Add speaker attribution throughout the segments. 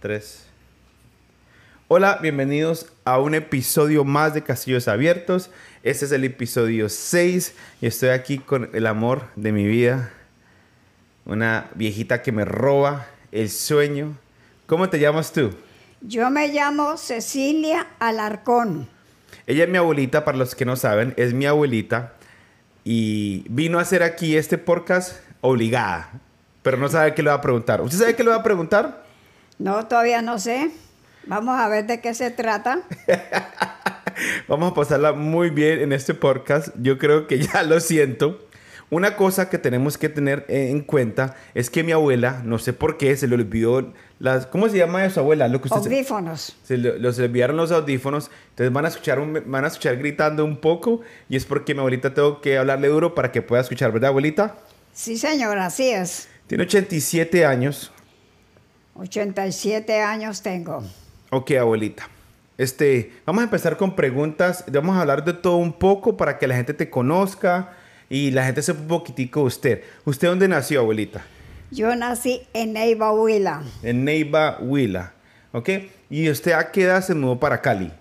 Speaker 1: tres. Hola, bienvenidos a un episodio más de Castillos Abiertos. Este es el episodio 6 y estoy aquí con el amor de mi vida. Una viejita que me roba el sueño. ¿Cómo te llamas tú?
Speaker 2: Yo me llamo Cecilia Alarcón.
Speaker 1: Ella es mi abuelita, para los que no saben, es mi abuelita y vino a hacer aquí este podcast obligada, pero no sabe qué le va a preguntar. ¿Usted sabe qué le va a preguntar?
Speaker 2: No, todavía no sé. Vamos a ver de qué se trata.
Speaker 1: Vamos a pasarla muy bien en este podcast. Yo creo que ya lo siento. Una cosa que tenemos que tener en cuenta es que mi abuela, no sé por qué, se le olvidó las... ¿Cómo se llama eso, abuela?
Speaker 2: Lo que audífonos.
Speaker 1: Se, le, los olvidaron los audífonos. Entonces van a, escuchar van a escuchar gritando un poco y es porque mi abuelita tengo que hablarle duro para que pueda escuchar, ¿verdad, abuelita?
Speaker 2: Sí, señora, así es.
Speaker 1: Tiene 87 años.
Speaker 2: 87 años tengo.
Speaker 1: Ok, abuelita. Este, vamos a empezar con preguntas. Vamos a hablar de todo un poco para que la gente te conozca y la gente sepa un poquitico de usted. ¿Usted dónde nació, abuelita?
Speaker 2: Yo nací en Neiva, Huila.
Speaker 1: En Neiva, Huila. ¿Ok? ¿Y usted a qué edad se mudó para Cali?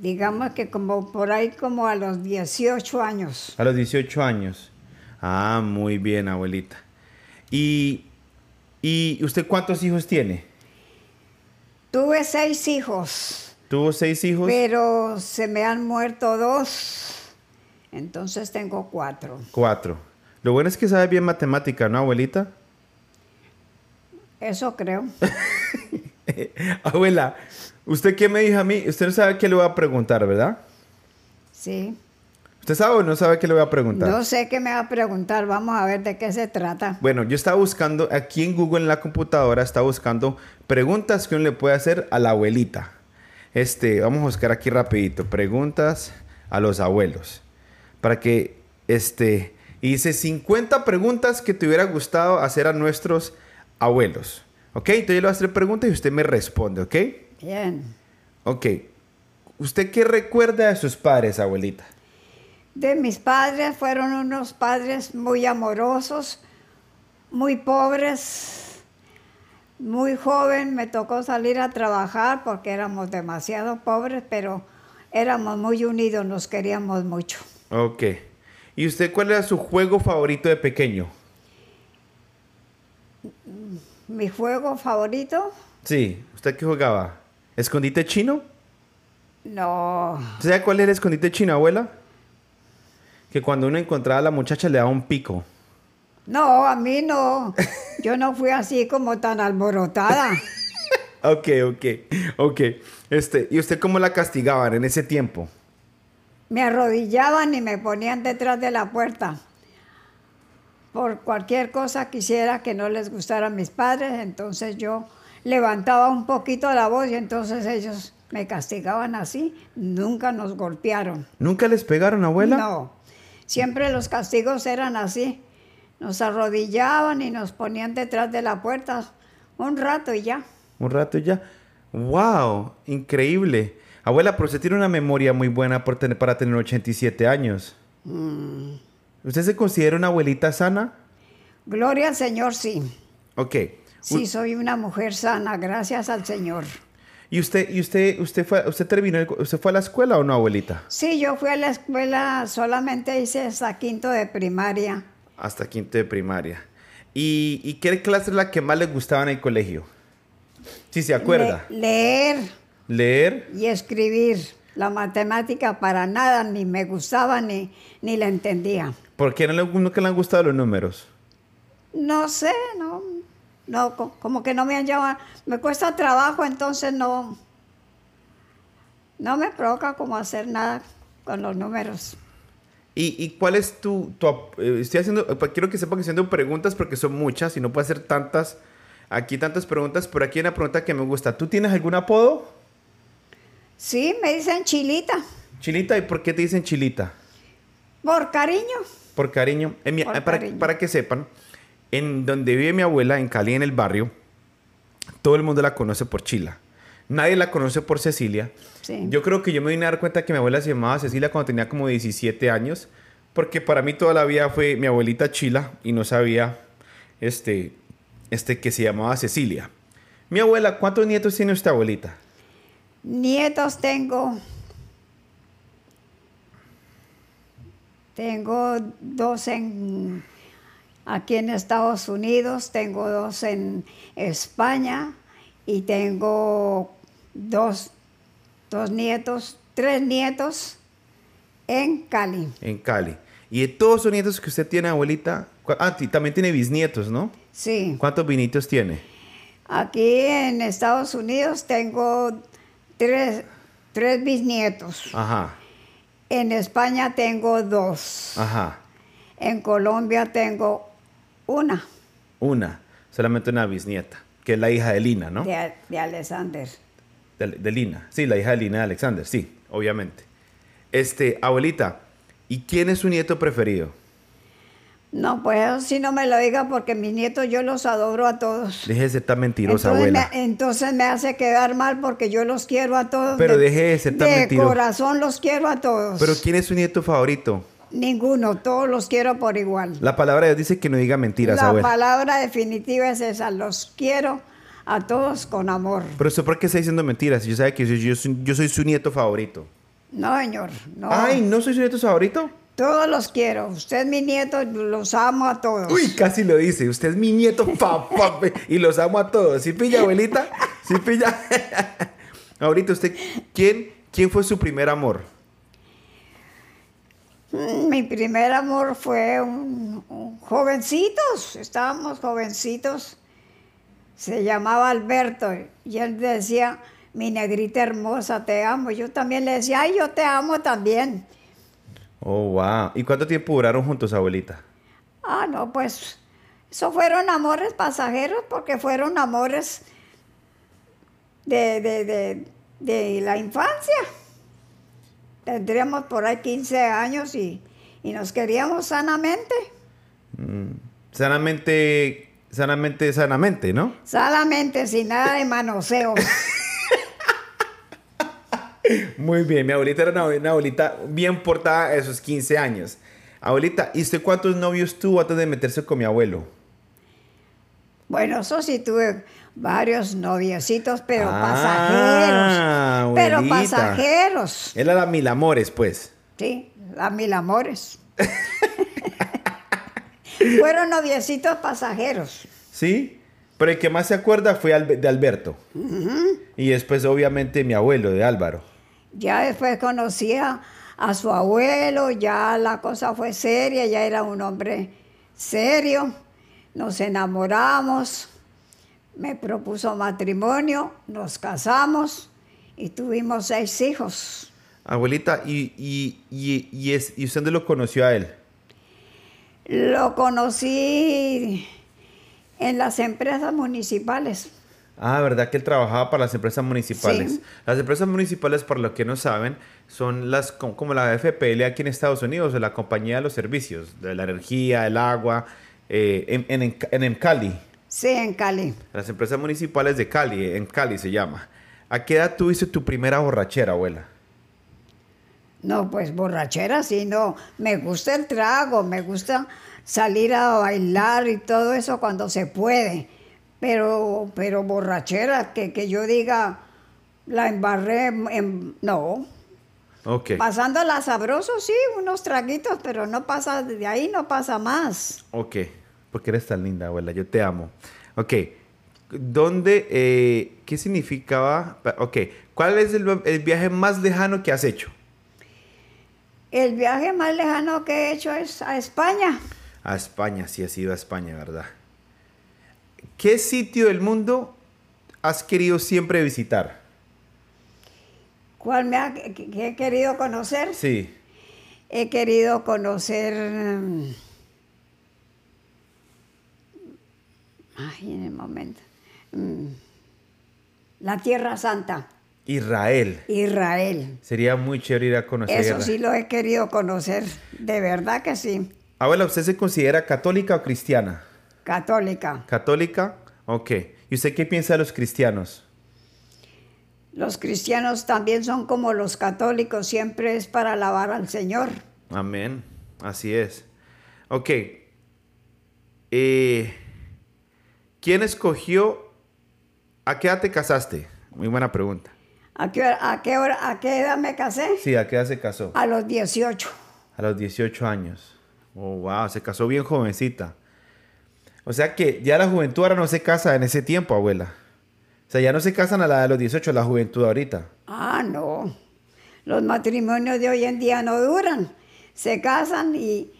Speaker 2: Digamos que como por ahí como a los 18 años.
Speaker 1: A los 18 años. Ah, muy bien, abuelita. ¿Y, y usted cuántos hijos tiene?
Speaker 2: Tuve seis hijos.
Speaker 1: ¿Tuvo seis hijos?
Speaker 2: Pero se me han muerto dos. Entonces tengo cuatro.
Speaker 1: Cuatro. Lo bueno es que sabe bien matemática, ¿no, abuelita?
Speaker 2: Eso creo.
Speaker 1: Abuela, ¿usted qué me dijo a mí? Usted no sabe qué le voy a preguntar, ¿verdad?
Speaker 2: Sí.
Speaker 1: ¿Usted sabe o no sabe qué le voy a preguntar?
Speaker 2: No sé qué me va a preguntar. Vamos a ver de qué se trata.
Speaker 1: Bueno, yo estaba buscando, aquí en Google en la computadora, estaba buscando preguntas que uno le puede hacer a la abuelita. Este, vamos a buscar aquí rapidito. Preguntas a los abuelos. Para que, este, y dice 50 preguntas que te hubiera gustado hacer a nuestros abuelos. ¿Ok? Entonces yo le voy a hacer preguntas y usted me responde, ¿ok?
Speaker 2: Bien.
Speaker 1: Ok. ¿Usted qué recuerda de sus padres, abuelita?
Speaker 2: De mis padres fueron unos padres muy amorosos, muy pobres, muy joven. Me tocó salir a trabajar porque éramos demasiado pobres, pero éramos muy unidos, nos queríamos mucho.
Speaker 1: Ok. ¿Y usted cuál era su juego favorito de pequeño?
Speaker 2: ¿Mi juego favorito?
Speaker 1: Sí. ¿Usted qué jugaba? ¿Escondite chino?
Speaker 2: No.
Speaker 1: ¿Sabe cuál era el escondite chino, abuela? Que cuando uno encontraba a la muchacha le daba un pico.
Speaker 2: No, a mí no. Yo no fui así como tan alborotada.
Speaker 1: ok, ok, ok. Este, ¿Y usted cómo la castigaban en ese tiempo?
Speaker 2: Me arrodillaban y me ponían detrás de la puerta. Por cualquier cosa quisiera que no les gustara a mis padres, entonces yo levantaba un poquito la voz y entonces ellos me castigaban así. Nunca nos golpearon.
Speaker 1: ¿Nunca les pegaron, abuela?
Speaker 2: No. Siempre los castigos eran así. Nos arrodillaban y nos ponían detrás de la puerta un rato y ya.
Speaker 1: Un rato y ya. ¡Wow! Increíble. Abuela, pero usted tiene una memoria muy buena por tener, para tener 87 años.
Speaker 2: Mm.
Speaker 1: ¿Usted se considera una abuelita sana?
Speaker 2: Gloria al Señor, sí.
Speaker 1: Ok.
Speaker 2: Sí, soy una mujer sana, gracias al Señor.
Speaker 1: ¿Y usted, y usted, usted fue, usted terminó, usted fue a la escuela o no, abuelita?
Speaker 2: Sí, yo fui a la escuela, solamente hice hasta quinto de primaria.
Speaker 1: Hasta quinto de primaria. ¿Y, y qué clase es la que más le gustaba en el colegio? Si se acuerda.
Speaker 2: leer.
Speaker 1: Leer.
Speaker 2: Y escribir. La matemática para nada, ni me gustaba ni, ni la entendía.
Speaker 1: ¿Por qué no le, nunca le han gustado los números?
Speaker 2: No sé, no, no, como que no me han llamado. Me cuesta trabajo, entonces no, no me provoca como hacer nada con los números.
Speaker 1: ¿Y, cuál es tu, eh, estoy haciendo, quiero que sepa que estoy haciendo preguntas porque son muchas y no puedo hacer tantas, aquí tantas preguntas, pero aquí hay una pregunta que me gusta. ¿Tú tienes algún apodo?
Speaker 2: Sí, me dicen Chilita.
Speaker 1: Chilita, ¿y por qué te dicen Chilita?
Speaker 2: Por cariño.
Speaker 1: Por cariño. para, para que sepan, en donde vive mi abuela, en Cali, en el barrio, todo el mundo la conoce por Chila. Nadie la conoce por Cecilia. Yo creo que yo me vine a dar cuenta que mi abuela se llamaba Cecilia cuando tenía como 17 años, porque para mí toda la vida fue mi abuelita Chila y no sabía este, este, que se llamaba Cecilia. Mi abuela, ¿cuántos nietos tiene usted, abuelita?
Speaker 2: Nietos tengo. Tengo dos en aquí en Estados Unidos, tengo dos en España y tengo dos, dos nietos, tres nietos en Cali.
Speaker 1: En Cali. Y de todos esos nietos que usted tiene, abuelita, ah, también tiene bisnietos, ¿no?
Speaker 2: Sí.
Speaker 1: ¿Cuántos bisnietos tiene?
Speaker 2: Aquí en Estados Unidos tengo tres, tres bisnietos.
Speaker 1: Ajá,
Speaker 2: En España tengo dos.
Speaker 1: ajá.
Speaker 2: En Colombia tengo una
Speaker 1: Una, solamente una bisnieta, que es la hija de Lina, ¿no?
Speaker 2: de, de Alexander.
Speaker 1: De, de Lina. Sí, la hija de Lina de Alexander, sí, obviamente. Este, abuelita, ¿y quién es su nieto preferido?
Speaker 2: No, pues eso sí no me lo diga porque mis nietos yo los adoro a todos.
Speaker 1: Deje de ser tan mentirosa,
Speaker 2: Entonces
Speaker 1: abuela.
Speaker 2: me, entonces me hace quedar mal porque yo los quiero a todos.
Speaker 1: Pero deje de ser tan
Speaker 2: De
Speaker 1: mentiroso.
Speaker 2: corazón los quiero a todos.
Speaker 1: Pero ¿quién es su nieto favorito?
Speaker 2: Ninguno, todos los quiero por igual.
Speaker 1: La palabra de Dios dice que no diga mentiras,
Speaker 2: La
Speaker 1: abuela.
Speaker 2: palabra definitiva es esa, los quiero a todos con amor.
Speaker 1: Pero usted, ¿por qué está diciendo mentiras? Yo sabe que yo, yo soy- yo soy su nieto favorito.
Speaker 2: No, señor, no.
Speaker 1: Ay, ¿no soy su nieto favorito?
Speaker 2: Todos los quiero. Usted es mi nieto, los amo a todos.
Speaker 1: Uy, casi lo dice. Usted es mi nieto fe, y los amo a todos. ¿Sí pilla, abuelita? ¿Sí pilla? Ahorita usted, ¿quién, ¿quién fue su primer amor?
Speaker 2: Mm, Mi primer amor fue un, un jovencitos, estábamos jovencitos. Se llamaba Alberto y él decía, mi negrita hermosa, te amo. Yo también le decía, ay, yo te amo también.
Speaker 1: Oh, wow. ¿Y cuánto tiempo duraron juntos, abuelita?
Speaker 2: Ah, no, pues eso fueron amores pasajeros porque fueron amores de, de, de, de la infancia. Tendríamos por ahí 15 años y, y nos queríamos sanamente.
Speaker 1: Sanamente, sanamente, sanamente, ¿no?
Speaker 2: Sanamente, sin nada de manoseo.
Speaker 1: Muy bien, mi abuelita era una, una abuelita bien portada a esos 15 años. Abuelita, ¿y usted cuántos novios tuvo antes de meterse con mi abuelo?
Speaker 2: Bueno, eso sí tuve varios noviecitos, pero
Speaker 1: Ah,
Speaker 2: pasajeros. Pero pasajeros.
Speaker 1: Él era mil amores, pues.
Speaker 2: Sí, a mil amores. Fueron noviecitos pasajeros.
Speaker 1: ¿Sí? Pero el que más se acuerda fue de Alberto. Y después, obviamente, mi abuelo, de Álvaro.
Speaker 2: Ya después conocí a, a su abuelo, ya la cosa fue seria, ya era un hombre serio. Nos enamoramos, me propuso matrimonio, nos casamos y tuvimos seis hijos.
Speaker 1: Abuelita, ¿y, y, y, y es, ¿y usted dónde lo conoció a él?
Speaker 2: Lo conocí en las empresas municipales.
Speaker 1: Ah, ¿verdad que él trabajaba para las empresas municipales?
Speaker 2: Sí.
Speaker 1: Las empresas municipales, por lo que no saben, son las co- como la FPL aquí en Estados Unidos, la compañía de los servicios, de la energía, el agua, eh, en, en, en, en- en Cali.
Speaker 2: Sí, en Cali.
Speaker 1: Las empresas municipales de Cali, en Cali se llama. ¿A qué edad tuviste tu primera borrachera, abuela?
Speaker 2: No, pues borrachera, sí, no. Me gusta el trago, me gusta salir a bailar y todo eso cuando se puede. Pero, pero borrachera, que, que yo diga, la embarré, en, no.
Speaker 1: Ok.
Speaker 2: Pasándola sabroso, sí, unos traguitos, pero no pasa, de ahí no pasa más.
Speaker 1: Ok, porque eres tan linda, abuela, yo te amo. Ok, ¿dónde, eh, qué significaba? Ok, ¿cuál es el, el viaje más lejano que has hecho?
Speaker 2: El viaje más lejano que he hecho es a España.
Speaker 1: A España, sí has ido a España, ¿verdad? ¿Qué sitio del mundo has querido siempre visitar?
Speaker 2: ¿Cuál me ha, que- que he querido conocer?
Speaker 1: Sí,
Speaker 2: He querido conocer. mm, Ay, en el momento. mm, La Tierra Santa,
Speaker 1: Israel.
Speaker 2: Israel.
Speaker 1: Sería muy chévere ir a conocer.
Speaker 2: Eso sí lo he querido conocer, de verdad que sí.
Speaker 1: Abuela, ¿usted se considera católica o cristiana?
Speaker 2: Católica.
Speaker 1: ¿Católica? Ok. ¿Y usted qué piensa de los cristianos?
Speaker 2: Los cristianos también son como los católicos, siempre es para alabar al Señor.
Speaker 1: Amén. Así es. Ok. Eh, ¿Quién escogió? ¿A qué edad te casaste? Muy buena pregunta.
Speaker 2: ¿A qué, hora- a qué, hora- a qué edad me casé?
Speaker 1: Sí, ¿a qué edad se casó?
Speaker 2: A los 18.
Speaker 1: A los 18 años. Oh, wow, se casó bien jovencita. O sea que ya la juventud ahora no se casa en ese tiempo, abuela. O sea, ya no se casan a la de los 18, la juventud ahorita.
Speaker 2: Ah, no. Los matrimonios de hoy en día no duran. Se casan y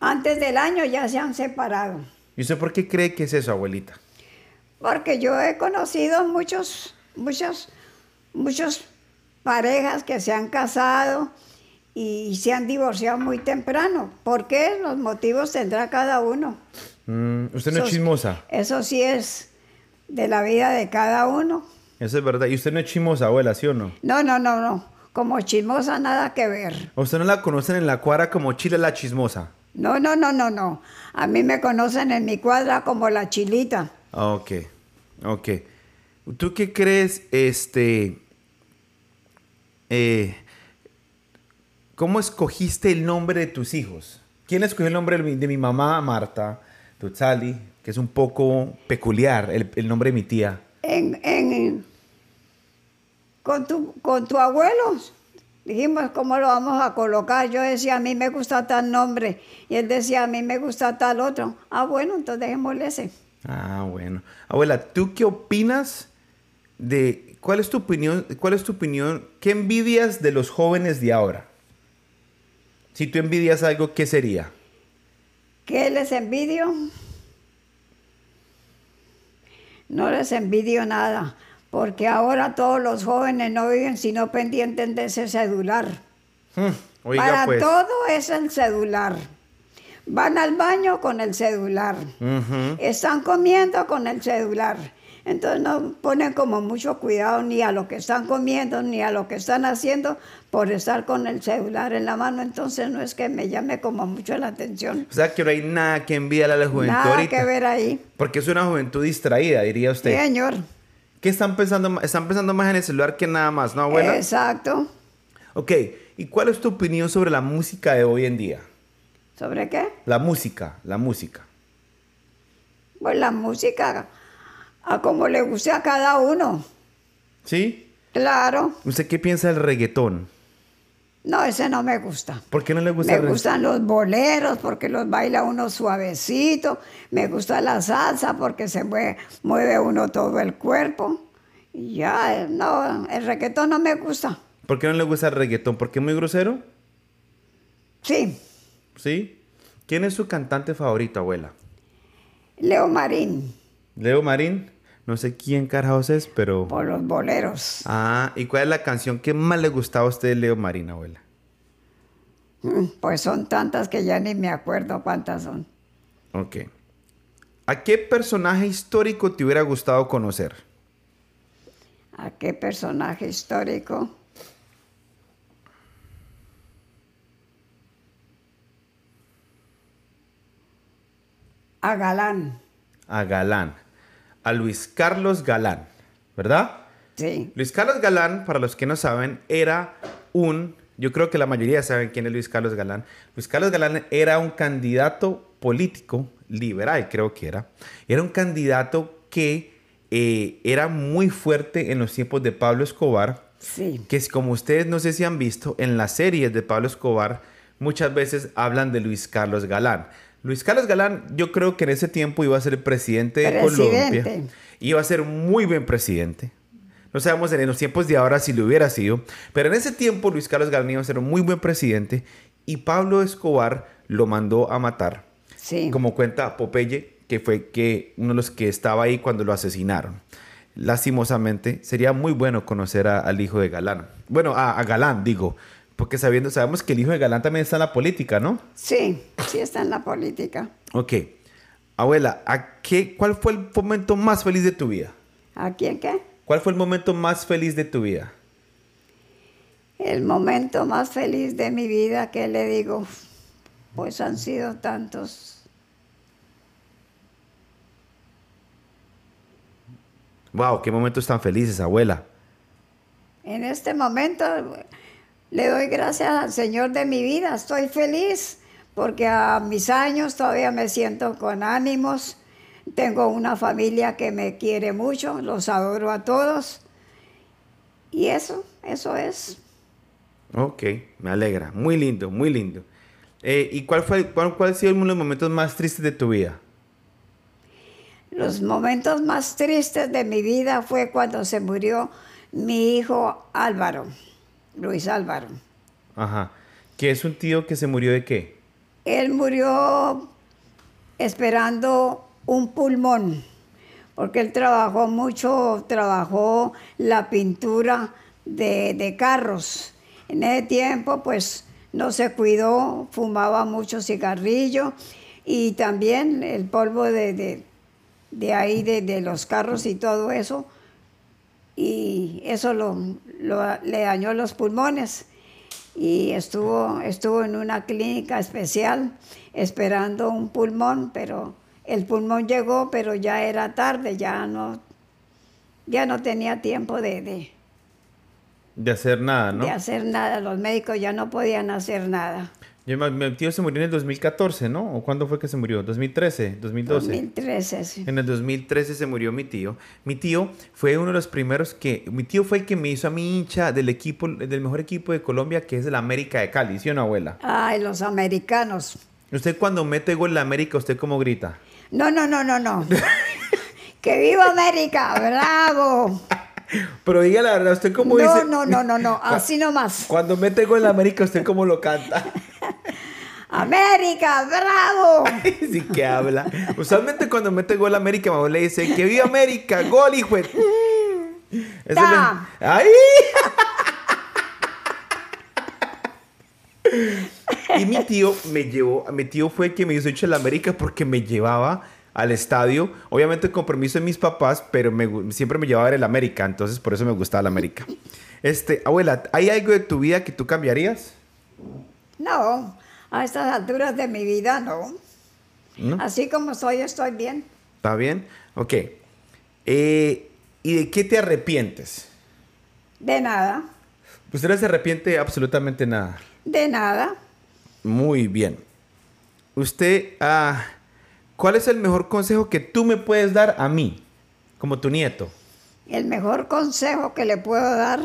Speaker 2: antes del año ya se han separado.
Speaker 1: ¿Y usted por qué cree que es eso, abuelita?
Speaker 2: Porque yo he conocido muchos, muchos, muchos parejas que se han casado y se han divorciado muy temprano. ¿Por qué? Los motivos tendrá cada uno.
Speaker 1: Mm, usted no es chismosa.
Speaker 2: Eso sí es de la vida de cada uno.
Speaker 1: Eso es verdad. ¿Y usted no es chismosa, abuela, sí o no?
Speaker 2: No, no, no, no. Como chismosa nada que ver.
Speaker 1: ¿A usted no la conocen en la cuadra como Chile la chismosa?
Speaker 2: No, no, no, no, no. A mí me conocen en mi cuadra como la chilita.
Speaker 1: Ok, ok. ¿Tú qué crees, este... eh, ¿Cómo escogiste el nombre de tus hijos? ¿Quién escogió el nombre de mi, de mi mamá, Marta, Tutzali, que es un poco peculiar, el, el nombre de mi tía?
Speaker 2: En, en- con, tu, con tu abuelo. Dijimos, ¿cómo lo vamos a colocar? Yo decía, a mí me gusta tal nombre. Y él decía, a mí me gusta tal otro. Ah, bueno, entonces dejémosle ese.
Speaker 1: Ah, bueno. Abuela, ¿tú qué opinas de... ¿Cuál es tu opinión? ¿Cuál es tu opinión? ¿Qué envidias de los jóvenes de ahora? Si tú envidias algo, ¿qué sería?
Speaker 2: ¿Qué les envidio? No les envidio nada, porque ahora todos los jóvenes no viven sino pendientes de ese celular.
Speaker 1: Hmm, Oiga,
Speaker 2: Para
Speaker 1: pues.
Speaker 2: todo es el celular. Van al baño con el celular. Están comiendo con el celular. Entonces no ponen como mucho cuidado ni a lo que están comiendo ni a lo que están haciendo por estar con el celular en la mano. Entonces no es que me llame como mucho la atención.
Speaker 1: O sea que no hay nada que envidiar a la juventud
Speaker 2: Nada
Speaker 1: ahorita.
Speaker 2: que ver ahí.
Speaker 1: Porque es una juventud distraída, diría
Speaker 2: Sí,
Speaker 1: usted.
Speaker 2: señor.
Speaker 1: ¿Qué están pensando? Están pensando más en el celular que nada más, ¿no, abuela?
Speaker 2: Exacto.
Speaker 1: Ok, ¿y cuál es tu opinión sobre la música de hoy en día?
Speaker 2: ¿Sobre qué?
Speaker 1: La música, la música.
Speaker 2: Pues la música, a como le guste a cada uno.
Speaker 1: ¿Sí?
Speaker 2: Claro.
Speaker 1: ¿Usted qué piensa del reggaetón?
Speaker 2: No, ese no me gusta.
Speaker 1: ¿Por qué no le gusta
Speaker 2: Me
Speaker 1: el
Speaker 2: gustan los boleros porque los baila uno suavecito. Me gusta la salsa porque se mueve, mueve uno todo el cuerpo. Y ya, no, el reggaetón no me gusta.
Speaker 1: ¿Por qué no le gusta el reggaetón? ¿Porque es muy grosero?
Speaker 2: Sí,
Speaker 1: ¿Sí? ¿Quién es su cantante favorito, abuela?
Speaker 2: Leo Marín,
Speaker 1: Leo Marín. No sé quién carajos es, pero...
Speaker 2: por los boleros.
Speaker 1: Ah, ¿y cuál es la canción que más le gustaba a usted de Leo Marín, abuela?
Speaker 2: Mm, Pues son tantas que ya ni me acuerdo cuántas son.
Speaker 1: Ok. ¿A qué personaje histórico te hubiera gustado conocer?
Speaker 2: ¿A qué personaje histórico? A Galán,
Speaker 1: A Galán. A Luis Carlos Galán, ¿verdad?
Speaker 2: sí.
Speaker 1: Luis Carlos Galán, para los que no saben, era un, yo creo que la mayoría saben quién es Luis Carlos Galán. Luis Carlos Galán era un candidato político liberal, creo que era. Era un candidato que eh, era muy fuerte en los tiempos de Pablo Escobar,
Speaker 2: Sí,
Speaker 1: que es como ustedes no sé si han visto en las series de Pablo Escobar, muchas veces hablan de Luis Carlos Galán. Luis Carlos Galán, yo creo que en ese tiempo iba a ser el presidente de
Speaker 2: Presidente.
Speaker 1: Colombia. Iba a ser muy buen presidente. No sabemos en los tiempos de ahora si lo hubiera sido, pero en ese tiempo Luis Carlos Galán iba a ser un muy buen presidente y Pablo Escobar lo mandó a matar.
Speaker 2: sí.
Speaker 1: Como cuenta Popeye, que fue que uno de los que estaba ahí cuando lo asesinaron. Lastimosamente, sería muy bueno conocer a- al hijo de Galán. Bueno, a, a Galán, digo, porque sabiendo, sabemos que el hijo de Galán también está en la política, ¿no?
Speaker 2: Sí, sí está en la política.
Speaker 1: Ok. Abuela, ¿a qué, ¿cuál fue el momento más feliz de tu vida?
Speaker 2: ¿A quién qué?
Speaker 1: ¿Cuál fue el momento más feliz de tu vida?
Speaker 2: El momento más feliz de mi vida, que le digo? Pues han sido tantos.
Speaker 1: Wow, qué momentos tan felices, abuela.
Speaker 2: En este momento le doy gracias al Señor de mi vida. Estoy feliz porque a mis años todavía me siento con ánimos. Tengo una familia que me quiere mucho, los adoro a todos. Y eso, eso es.
Speaker 1: Ok, me alegra. Muy lindo, muy lindo. Eh, ¿Y cuál fue, cuál, cuál han sido uno de los momentos más tristes de tu vida?
Speaker 2: Los momentos más tristes de mi vida fue cuando se murió mi hijo Álvaro, Luis Álvaro.
Speaker 1: Ajá. ¿Que es un tío que se murió de qué?
Speaker 2: Él murió esperando un pulmón, porque él trabajó mucho, trabajó la pintura de, de carros. En ese tiempo, pues, no se cuidó, fumaba mucho cigarrillo y también el polvo de, de, de ahí, de, de los carros y todo eso, y eso lo, lo- le dañó los pulmones y estuvo, estuvo en una clínica especial esperando un pulmón, pero el pulmón llegó, pero ya era tarde, ya no, ya no tenía tiempo de, de-
Speaker 1: De hacer nada, ¿no?
Speaker 2: de hacer nada, los médicos ya no podían hacer nada.
Speaker 1: Yo mi tío se murió en el 2014, ¿no? ¿O cuándo fue que se murió? ¿2013? ¿2012?
Speaker 2: 2013, sí.
Speaker 1: En el 2013 se murió mi tío. Mi tío fue uno de los primeros que... Mi tío fue el que me hizo a mi hincha del equipo, del mejor equipo de Colombia, que es el América de Cali, ¿sí o no, abuela?
Speaker 2: Ay, los americanos.
Speaker 1: Usted cuando mete gol en la América, ¿usted cómo grita?
Speaker 2: No, no, no, no, no. ¡Que viva América! ¡Bravo!
Speaker 1: Pero diga la verdad, ¿usted cómo
Speaker 2: No,
Speaker 1: dice?
Speaker 2: no, no, no, no, así nomás.
Speaker 1: Cuando mete gol en la América, ¿usted cómo lo canta?
Speaker 2: ¡América! ¡Bravo!
Speaker 1: sí que habla. Usualmente cuando mete gol América, mamá le dice, que viva América, gol, hijo de... Eso le- ¡Ay! y mi tío me llevó, mi tío fue el que me hizo de la América porque me llevaba al estadio, obviamente con permiso de mis papás, pero me siempre me llevaba a ver el América, entonces por eso me gustaba la América. Este, abuela, ¿hay algo de tu vida que tú cambiarías?
Speaker 2: No, a estas alturas de mi vida no.
Speaker 1: ¿No?
Speaker 2: Así como soy, estoy bien.
Speaker 1: ¿Está bien? Ok. Eh, ¿Y de qué te arrepientes?
Speaker 2: De nada,
Speaker 1: Usted no se arrepiente de absolutamente nada.
Speaker 2: de nada.
Speaker 1: Muy bien. Usted, ah, ¿cuál es el mejor consejo que tú me puedes dar a mí, como tu nieto?
Speaker 2: El mejor consejo que le puedo dar,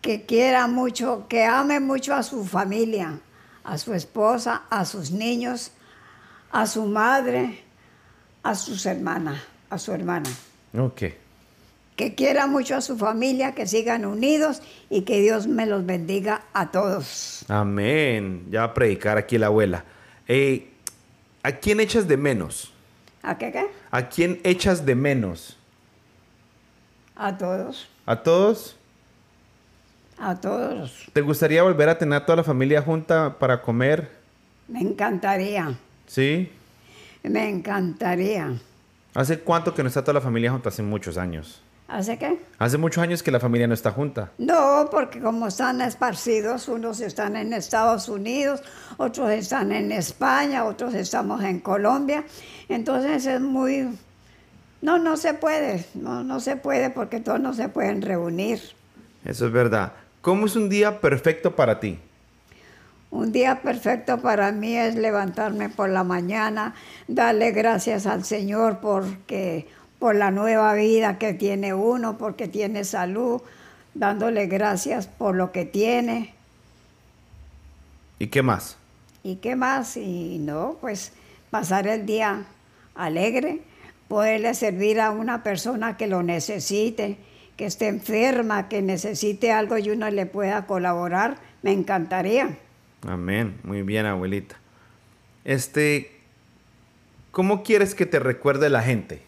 Speaker 2: que quiera mucho, que ame mucho a su familia, a su esposa, a sus niños, a su madre, a sus hermanas, a su hermana.
Speaker 1: Ok.
Speaker 2: Que quiera mucho a su familia, que sigan unidos y que Dios me los bendiga a todos.
Speaker 1: Amén. Ya va a predicar aquí la abuela. Eh, ¿A quién echas de menos?
Speaker 2: ¿A qué qué?
Speaker 1: ¿A quién echas de menos?
Speaker 2: A todos,
Speaker 1: ¿A todos?
Speaker 2: a todos.
Speaker 1: ¿Te gustaría volver a tener a toda la familia junta para comer?
Speaker 2: Me encantaría,
Speaker 1: ¿Sí?
Speaker 2: me encantaría.
Speaker 1: ¿Hace cuánto que no está toda la familia junta? Hace muchos años.
Speaker 2: ¿Hace qué?
Speaker 1: Hace muchos años que la familia no está junta.
Speaker 2: No, porque como están esparcidos, unos están en Estados Unidos, otros están en España, otros estamos en Colombia. Entonces es muy... No, no se puede, no, no se puede porque todos no se pueden reunir.
Speaker 1: Eso es verdad. ¿Cómo es un día perfecto para ti?
Speaker 2: Un día perfecto para mí es levantarme por la mañana, darle gracias al Señor porque por la nueva vida que tiene uno, porque tiene salud, dándole gracias por lo que tiene.
Speaker 1: ¿Y qué más?
Speaker 2: ¿Y qué más? Y no, pues pasar el día alegre, poderle servir a una persona que lo necesite, que esté enferma, que necesite algo y uno le pueda colaborar, me encantaría.
Speaker 1: Amén. Muy bien, abuelita. Este, ¿cómo quieres que te recuerde la gente?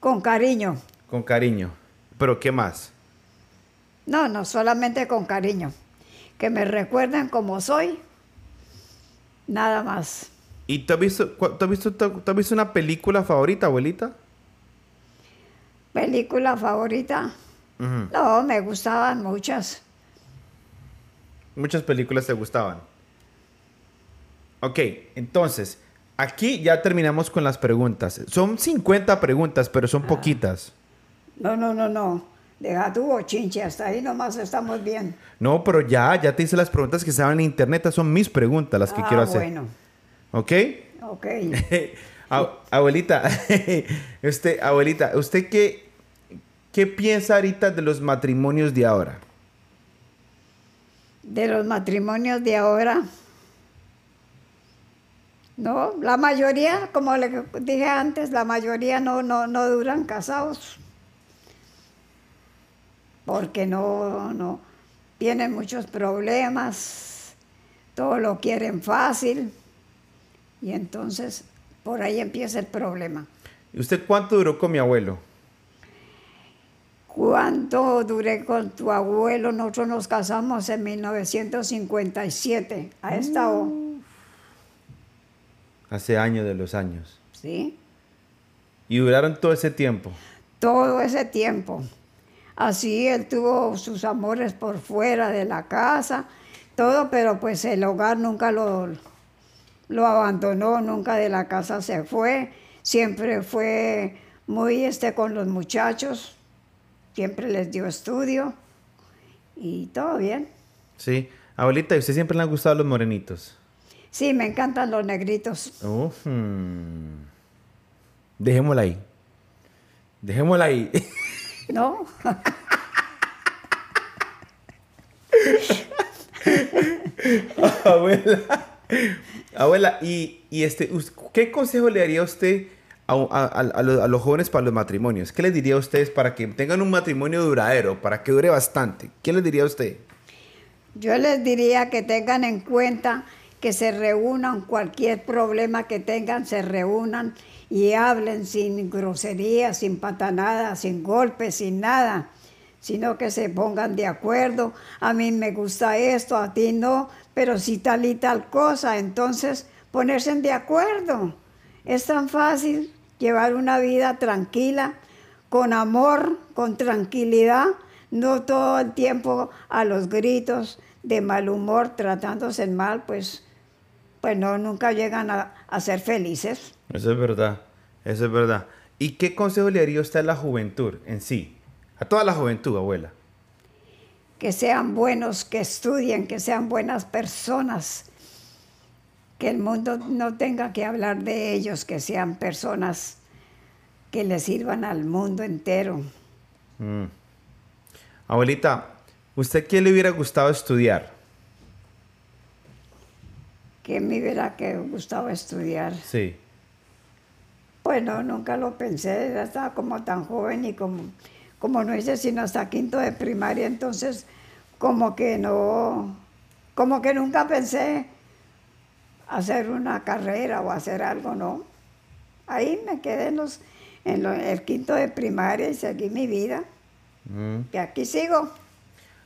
Speaker 2: Con cariño.
Speaker 1: Con cariño. ¿Pero qué más?
Speaker 2: No, no solamente con cariño. Que me recuerden como soy. Nada más.
Speaker 1: ¿Y tú has visto, tú has visto, tú has visto una película favorita, abuelita?
Speaker 2: Película favorita. No, me gustaban muchas.
Speaker 1: Muchas películas te gustaban. Ok, entonces, aquí ya terminamos con las preguntas. Son 50 preguntas, pero son poquitas.
Speaker 2: No, no, no, no. Deja tu bochinche, hasta ahí nomás estamos bien.
Speaker 1: No, pero ya, ya te hice las preguntas que estaban en internet. Son mis preguntas las que
Speaker 2: ah,
Speaker 1: quiero hacer.
Speaker 2: bueno.
Speaker 1: ¿Ok?
Speaker 2: Ok.
Speaker 1: abuelita, usted, abuelita, ¿usted qué, qué piensa ahorita de los matrimonios de ahora?
Speaker 2: De los matrimonios de ahora. No, la mayoría, como le dije antes, la mayoría no, no, no duran casados. Porque no, no, tienen muchos problemas, todo lo quieren fácil. Y entonces por ahí empieza el problema.
Speaker 1: ¿Y usted cuánto duró con mi abuelo?
Speaker 2: ¿Cuánto duré con tu abuelo? Nosotros nos casamos en 1957, a esta hora.
Speaker 1: Hace años de los años.
Speaker 2: Sí.
Speaker 1: ¿Y duraron todo ese tiempo?
Speaker 2: Todo ese tiempo. Así él tuvo sus amores por fuera de la casa, todo, pero pues el hogar nunca lo, lo abandonó, nunca de la casa se fue, siempre fue muy este con los muchachos, siempre les dio estudio y todo bien.
Speaker 1: Sí, abuelita, ¿y usted siempre le han gustado los morenitos?
Speaker 2: Sí, me encantan los negritos.
Speaker 1: Dejémosla ahí. Dejémosla ahí.
Speaker 2: ¿No?
Speaker 1: abuela. Abuela, y, este, ¿qué consejo le daría usted a, los, jóvenes para los matrimonios? ¿Qué les diría a ustedes para que tengan un matrimonio duradero, para que dure bastante? ¿Qué les diría a usted?
Speaker 2: Yo les diría que tengan en cuenta que se reúnan, cualquier problema que tengan, se reúnan y hablen sin groserías, sin patanadas, sin golpes, sin nada, sino que se pongan de acuerdo. A mí me gusta esto, a ti no, pero si tal y tal cosa, entonces ponerse de acuerdo. Es tan fácil llevar una vida tranquila, con amor, con tranquilidad, no todo el tiempo a los gritos de mal humor, tratándose mal, pues, pues no, nunca llegan a, a ser felices.
Speaker 1: Eso es verdad, eso es verdad. ¿Y qué consejo le haría usted a la juventud en sí? A toda la juventud, abuela
Speaker 2: que sean buenos, que estudien, que sean buenas personas, que el mundo no tenga que hablar de ellos, que sean personas que le sirvan al mundo entero. Mm.
Speaker 1: Abuelita, ¿usted qué le hubiera gustado estudiar?
Speaker 2: ¿Qué me hubiera gustado estudiar?
Speaker 1: Sí.
Speaker 2: Bueno, nunca lo pensé, estaba como tan joven y como como no hice sino hasta quinto de primaria, entonces como que no, como que nunca pensé hacer una carrera o hacer algo, no. Ahí me quedé en, los, en el quinto de primaria y seguí mi vida. Mm. Y aquí sigo.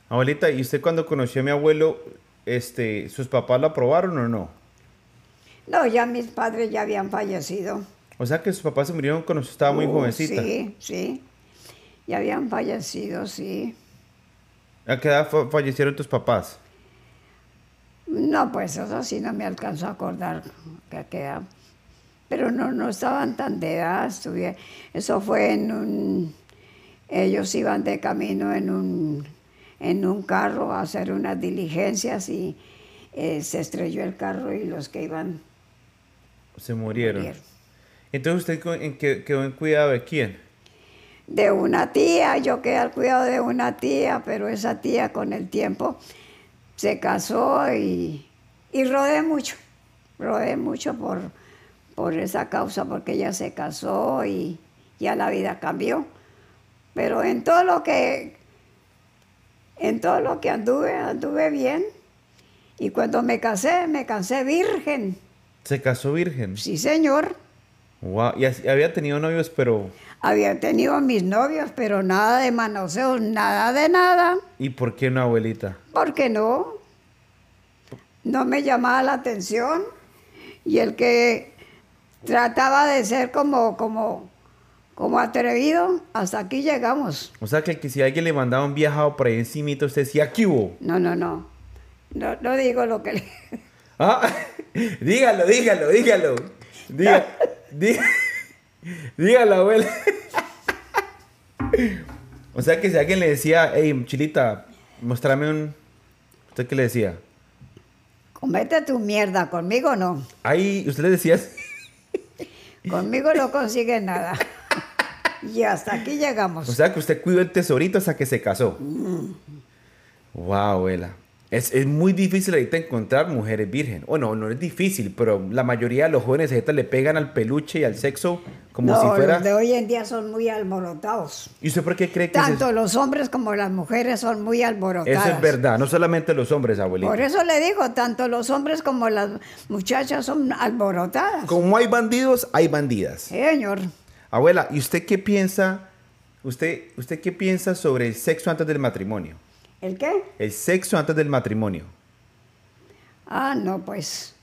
Speaker 1: Abuelita, ¿y usted cuando conoció a mi abuelo, este, sus papás lo aprobaron o no?
Speaker 2: No, ya mis padres ya habían fallecido.
Speaker 1: O sea que sus papás se murieron cuando estaba muy uh, jovencita.
Speaker 2: Sí, sí. Ya habían fallecido, sí.
Speaker 1: ¿A qué edad fallecieron tus papás?
Speaker 2: No, pues eso sí no me alcanzó a acordar que qué Pero no, no estaban tan de edad. eso fue en un... Ellos iban de camino en un, en un carro a hacer unas diligencias y eh, se estrelló el carro y los que iban...
Speaker 1: Se murieron. Entonces usted quedó en cuidado de quién?
Speaker 2: de una tía, yo quedé al cuidado de una tía, pero esa tía con el tiempo se casó y, y rodé mucho, rodé mucho por, por esa causa, porque ella se casó y ya la vida cambió. Pero en todo lo que, en todo lo que anduve, anduve bien. Y cuando me casé, me casé virgen.
Speaker 1: ¿Se casó virgen?
Speaker 2: Sí, señor.
Speaker 1: Wow. Y había tenido novios, pero
Speaker 2: había tenido mis novios, pero nada de manoseo, nada de nada.
Speaker 1: ¿Y por qué no, abuelita?
Speaker 2: Porque no. No me llamaba la atención. Y el que trataba de ser como, como, como atrevido, hasta aquí llegamos.
Speaker 1: O sea que, si alguien le mandaba un viajado por ahí encima, usted decía, ¿qué hubo?
Speaker 2: No, no, no. No, no digo lo que le...
Speaker 1: Ah, dígalo, dígalo, dígalo. Dígalo. dígalo. Dígalo, abuela. o sea que si alguien le decía, hey, chilita, muéstrame un. ¿Usted qué le decía?
Speaker 2: Comete tu mierda, conmigo no.
Speaker 1: Ahí, usted le decía.
Speaker 2: Conmigo no consigue nada. Y hasta aquí llegamos.
Speaker 1: O sea que usted cuidó el tesorito hasta que se casó. Wow, abuela. Es, es muy difícil ahorita encontrar mujeres virgen. O no, no es difícil, pero la mayoría de los jóvenes ahorita le pegan al peluche y al sexo como
Speaker 2: no,
Speaker 1: si fuera.
Speaker 2: los de hoy en día son muy alborotados.
Speaker 1: ¿Y usted por qué cree que es
Speaker 2: Tanto los hombres como las mujeres son muy alborotadas.
Speaker 1: Eso es verdad, no solamente los hombres, abuelita.
Speaker 2: Por eso le digo, tanto los hombres como las muchachas son alborotadas.
Speaker 1: Como hay bandidos, hay bandidas.
Speaker 2: Sí, señor.
Speaker 1: Abuela, ¿y usted qué piensa? ¿Usted, ¿Usted qué piensa sobre el sexo antes del matrimonio?
Speaker 2: ¿El qué?
Speaker 1: El sexo antes del matrimonio.
Speaker 2: Ah, no, pues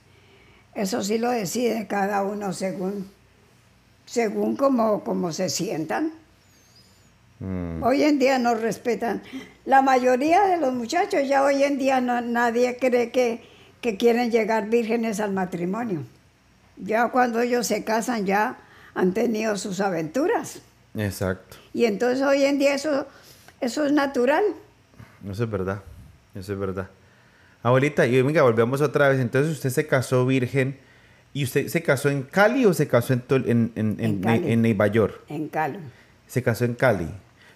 Speaker 2: eso sí lo decide cada uno según, según como, como se sientan.
Speaker 1: Mm.
Speaker 2: Hoy en día no respetan. La mayoría de los muchachos ya hoy en día no, nadie cree que, que quieren llegar vírgenes al matrimonio. Ya cuando ellos se casan ya han tenido sus aventuras.
Speaker 1: Exacto.
Speaker 2: Y entonces hoy en día eso, eso es natural.
Speaker 1: Eso es verdad. Eso es verdad. Abuelita, y venga, volvemos otra vez. Entonces usted se casó virgen. ¿Y usted se casó en Cali o se casó en, en, en, en,
Speaker 2: En Cali.
Speaker 1: en Nueva York?
Speaker 2: En Cali.
Speaker 1: Se casó en Cali.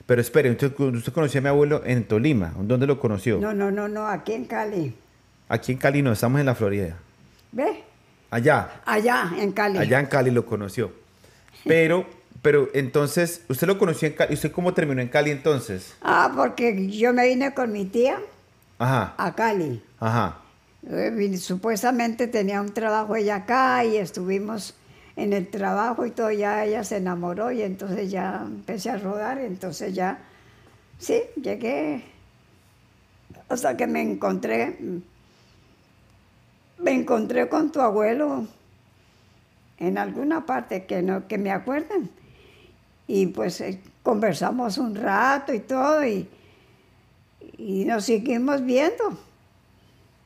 Speaker 1: Pero espere, usted, usted conoció a mi abuelo en Tolima. ¿Dónde lo conoció?
Speaker 2: No, no, no, no, aquí en Cali.
Speaker 1: Aquí en Cali no, estamos en la Florida.
Speaker 2: ¿Ve?
Speaker 1: Allá.
Speaker 2: Allá, en Cali.
Speaker 1: Allá en Cali lo conoció. Pero, pero entonces, ¿usted lo conoció en Cali? ¿Y usted cómo terminó en Cali entonces?
Speaker 2: Ah, porque yo me vine con mi tía
Speaker 1: Ajá,
Speaker 2: a Cali.
Speaker 1: ajá.
Speaker 2: Eh, Supuestamente tenía un trabajo ella acá y estuvimos en el trabajo y todo, ya ella se enamoró y entonces ya empecé a rodar, entonces ya, sí, llegué hasta que me encontré, me encontré con tu abuelo en alguna parte que no, que me acuerden. Y pues eh, conversamos un rato y todo y, y nos seguimos viendo.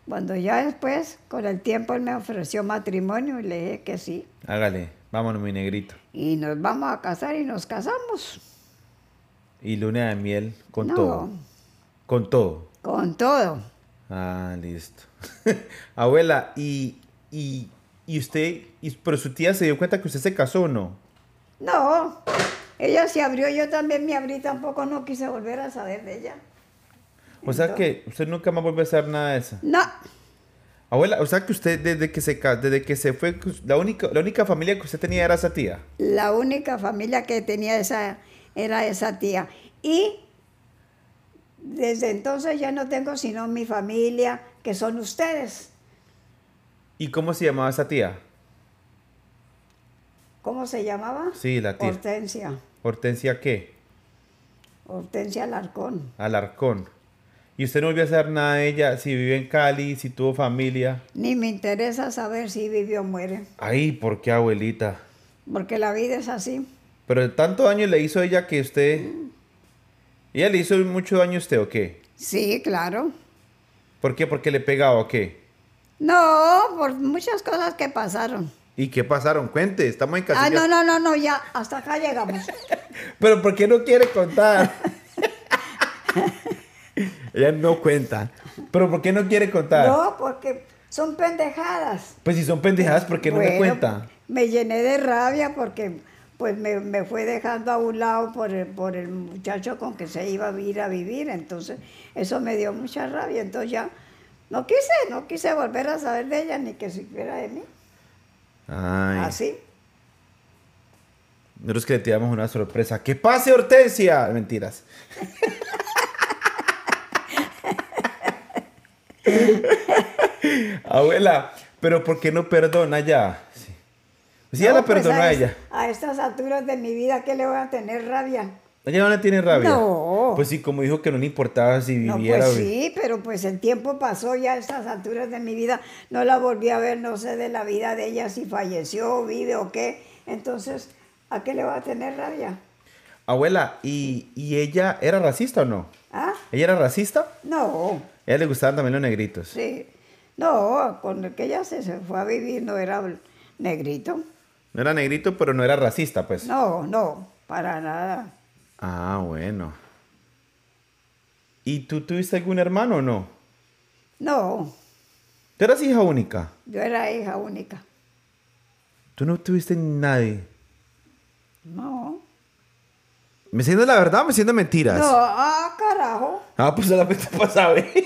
Speaker 2: Cuando ya después, con el tiempo, él me ofreció matrimonio y le dije que sí.
Speaker 1: Hágale, vámonos, mi negrito.
Speaker 2: Y nos vamos a casar y nos casamos.
Speaker 1: Y luna de miel con
Speaker 2: No.
Speaker 1: todo. Con todo.
Speaker 2: Con todo.
Speaker 1: Ah, listo. Abuela, y, y, y usted, y, pero su tía se dio cuenta que usted se casó o no?
Speaker 2: No, ella se abrió, yo también me abrí, tampoco no quise volver a saber de ella.
Speaker 1: O sea que usted nunca más vuelve a hacer nada de eso.
Speaker 2: No,
Speaker 1: Abuela, o sea que usted desde que se desde que se fue, la única, la única familia que usted tenía era esa tía.
Speaker 2: la única familia que tenía esa era esa tía. Y desde entonces ya no tengo sino mi familia, que son ustedes.
Speaker 1: ¿Y cómo se llamaba esa tía?
Speaker 2: ¿Cómo se llamaba?
Speaker 1: Sí, la tía.
Speaker 2: Hortensia.
Speaker 1: Hortensia qué?
Speaker 2: Hortensia Alarcón.
Speaker 1: Alarcón. ¿Y usted no volvió a hacer nada de ella? Si vivió en Cali, si tuvo familia.
Speaker 2: Ni me interesa saber si vive o muere,
Speaker 1: Ay, ¿por qué abuelita?
Speaker 2: porque la vida es así.
Speaker 1: Pero tanto daño le hizo ella que usted... ¿Ella le hizo mucho daño a usted o qué?
Speaker 2: Sí, claro.
Speaker 1: ¿Por qué? ¿Porque le pegaba o qué?
Speaker 2: No, por muchas cosas que pasaron.
Speaker 1: ¿Y qué pasaron? Cuente, estamos en
Speaker 2: Ah,
Speaker 1: casilla.
Speaker 2: no, no, no, no, ya, hasta acá llegamos.
Speaker 1: Pero ¿por qué no quiere contar? ella no cuenta. ¿Pero por qué no quiere contar?
Speaker 2: No, porque son pendejadas.
Speaker 1: Pues si son pendejadas, ¿por qué no me
Speaker 2: Bueno,
Speaker 1: cuenta?
Speaker 2: Me llené de rabia porque pues me, me fue dejando a un lado por el, por el muchacho con que se iba a ir a vivir. Entonces, eso me dio mucha rabia. Entonces ya no quise, no quise volver a saber de ella ni que supiera de mí.
Speaker 1: Ay.
Speaker 2: Así.
Speaker 1: Nosotros que le tiramos una sorpresa. ¡Que pase, Hortensia! Mentiras. Abuela, pero ¿por qué no perdona ya? Sí, Sí, ya la
Speaker 2: pues,
Speaker 1: perdonó a
Speaker 2: es-
Speaker 1: ella.
Speaker 2: A estas alturas de mi vida, ¿qué le voy a tener rabia?
Speaker 1: No le tiene rabia.
Speaker 2: No.
Speaker 1: Pues sí, como dijo que no le importaba si
Speaker 2: No,
Speaker 1: viviera.
Speaker 2: pues
Speaker 1: o-
Speaker 2: sí, pero pues el tiempo pasó ya a estas alturas de mi vida. No la volví a ver, no sé de la vida de ella, si falleció, vive o qué. Entonces, ¿a qué le va a tener rabia?
Speaker 1: Abuela, ¿y, y ella era racista o no?
Speaker 2: ¿Ah?
Speaker 1: ¿Ella era racista?
Speaker 2: No,
Speaker 1: A ella le gustaban también los negritos.
Speaker 2: sí. No, con el que ella se, se fue a vivir no era negrito.
Speaker 1: No era negrito, pero no era racista, pues.
Speaker 2: No, no, para nada.
Speaker 1: Ah, bueno. ¿Y tú tuviste algún hermano o no?
Speaker 2: No,
Speaker 1: ¿Tú eras hija única?
Speaker 2: yo era hija única.
Speaker 1: ¿Tú no tuviste nadie?
Speaker 2: No.
Speaker 1: ¿Me siendo la verdad o me siendo mentiras?
Speaker 2: No, ah, carajo.
Speaker 1: Ah, pues solamente para saber.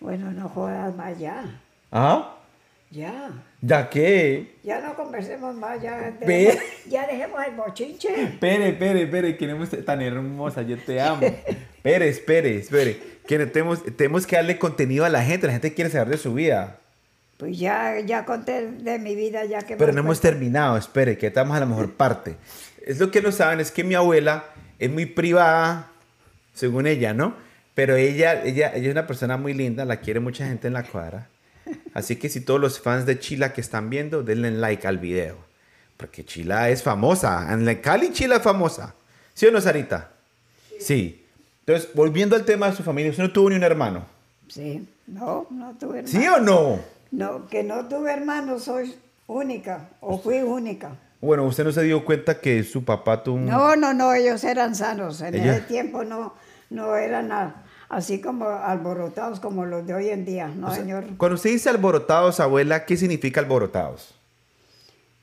Speaker 2: Bueno, no jodas más ya.
Speaker 1: ¿Ah?
Speaker 2: Ya.
Speaker 1: ¿Ya qué?
Speaker 2: Ya no conversemos más, ya dejemos, ya dejemos el bochinche.
Speaker 1: Espere, espere, espere, que no tan hermosa, yo te amo. Espere, espere, espere. Que no tenemos, tenemos que darle contenido a la gente, la gente quiere saber de su vida.
Speaker 2: Pues ya, ya conté de mi vida, ya que
Speaker 1: Pero no hemos terminado, espere, que estamos a la mejor parte. Es lo que no saben, es que mi abuela es muy privada, según ella, ¿no? Pero ella, ella, ella es una persona muy linda, la quiere mucha gente en la cuadra. Así que si todos los fans de Chila que están viendo, denle like al video. Porque Chila es famosa. En la Cali, Chila es famosa. ¿Sí o no, Sarita? Sí. Entonces, volviendo al tema de su familia, usted no tuvo ni un hermano.
Speaker 2: Sí, no, no tuve hermanos.
Speaker 1: ¿Sí o no?
Speaker 2: No, que no tuve hermanos, soy única, o fui única.
Speaker 1: Bueno, usted no se dio cuenta que su papá tuvo un...
Speaker 2: No, no, no, ellos eran sanos. En
Speaker 1: Ella-
Speaker 2: ese tiempo no, no eran a- así como alborotados como los de hoy en día, no,
Speaker 1: O sea,
Speaker 2: señor.
Speaker 1: Cuando usted dice alborotados, abuela, ¿qué significa alborotados?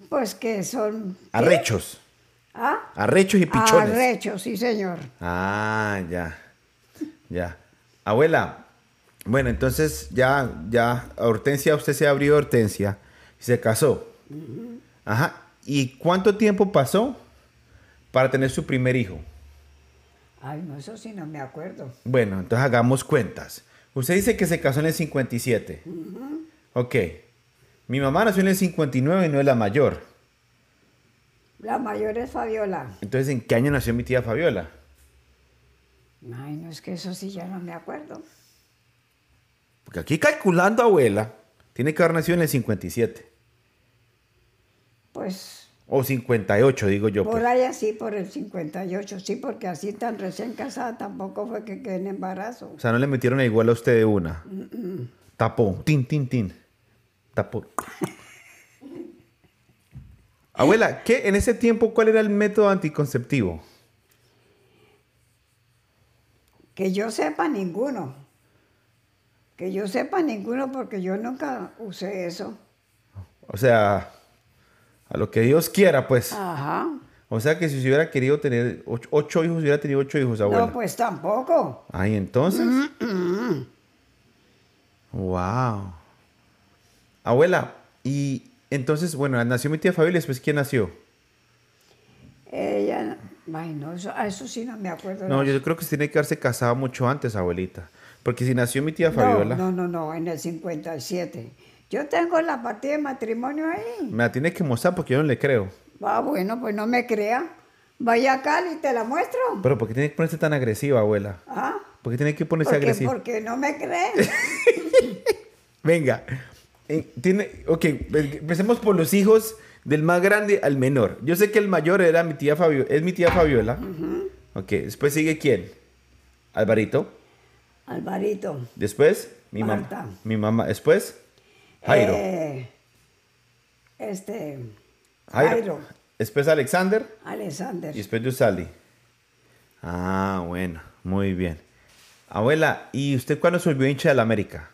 Speaker 2: Pues que son... ¿qué?
Speaker 1: Arrechos.
Speaker 2: ¿Ah?
Speaker 1: Arrechos y pichones.
Speaker 2: Arrechos, sí, señor.
Speaker 1: Ah, ya. Ya. Abuela, bueno, entonces ya, ya, Hortensia, usted se abrió Hortensia y se casó. Ajá. ¿Y cuánto tiempo pasó para tener su primer hijo?
Speaker 2: Ay, no, eso sí no me acuerdo.
Speaker 1: Bueno, entonces hagamos cuentas. Usted dice que se casó en el 57. Ok. Mi mamá nació en el 59 y no es la mayor.
Speaker 2: La mayor es Fabiola.
Speaker 1: Entonces, ¿en qué año nació mi tía Fabiola?
Speaker 2: Ay, no, es que eso sí ya no me acuerdo.
Speaker 1: Porque aquí calculando, abuela, tiene que haber nacido en el 57.
Speaker 2: Pues
Speaker 1: O 58, digo yo.
Speaker 2: por
Speaker 1: pues.
Speaker 2: ahí así, por el 58, sí, porque así tan recién casada tampoco fue que quedé en embarazo.
Speaker 1: O sea, no le metieron igual a usted de una. Tapó. Tin, tin, tin. Tapó. Abuela, ¿qué en ese tiempo cuál era el método anticonceptivo?
Speaker 2: Que yo sepa ninguno. Que yo sepa ninguno porque yo nunca usé eso.
Speaker 1: O sea, a lo que Dios quiera, pues.
Speaker 2: Ajá.
Speaker 1: O sea que si se hubiera querido tener ocho, ocho hijos, hubiera tenido ocho hijos, abuela.
Speaker 2: No, pues tampoco.
Speaker 1: Ay, entonces. wow. Abuela, y entonces, bueno, nació mi tía Fabiola y después ¿quién nació?
Speaker 2: Ella, ay, no, eso, a eso sí no me acuerdo.
Speaker 1: No, yo creo que se tiene que haberse casado mucho antes, abuelita. Porque si nació mi tía
Speaker 2: no,
Speaker 1: Fabiola,
Speaker 2: no, no, no, en el 57. Yo tengo la partida de matrimonio ahí.
Speaker 1: me la tiene que mostrar porque yo no le creo.
Speaker 2: Ah, bueno, pues no me crea. Vaya a Cali y te la muestro.
Speaker 1: Pero ¿por qué tiene que ponerse tan agresiva, abuela?
Speaker 2: ¿Ah?
Speaker 1: ¿Por qué tiene que ponerse
Speaker 2: Porque,
Speaker 1: agresiva?
Speaker 2: porque no me cree.
Speaker 1: Venga. eh, Tiene, ok, empecemos por los hijos del más grande al menor. Yo sé que el mayor era mi tía Fabiola, es mi tía Fabiola. Ok, después sigue quién? Alvarito.
Speaker 2: Alvarito.
Speaker 1: Después, mi mamá.
Speaker 2: Marta.
Speaker 1: Mi mamá. Después, Jairo.
Speaker 2: Eh, este.
Speaker 1: Jairo.
Speaker 2: Jairo.
Speaker 1: Después Alexander.
Speaker 2: Alexander.
Speaker 1: Y después yo salí. Ah, bueno, muy bien. Abuela, ¿y usted cuándo se volvió hincha de la América?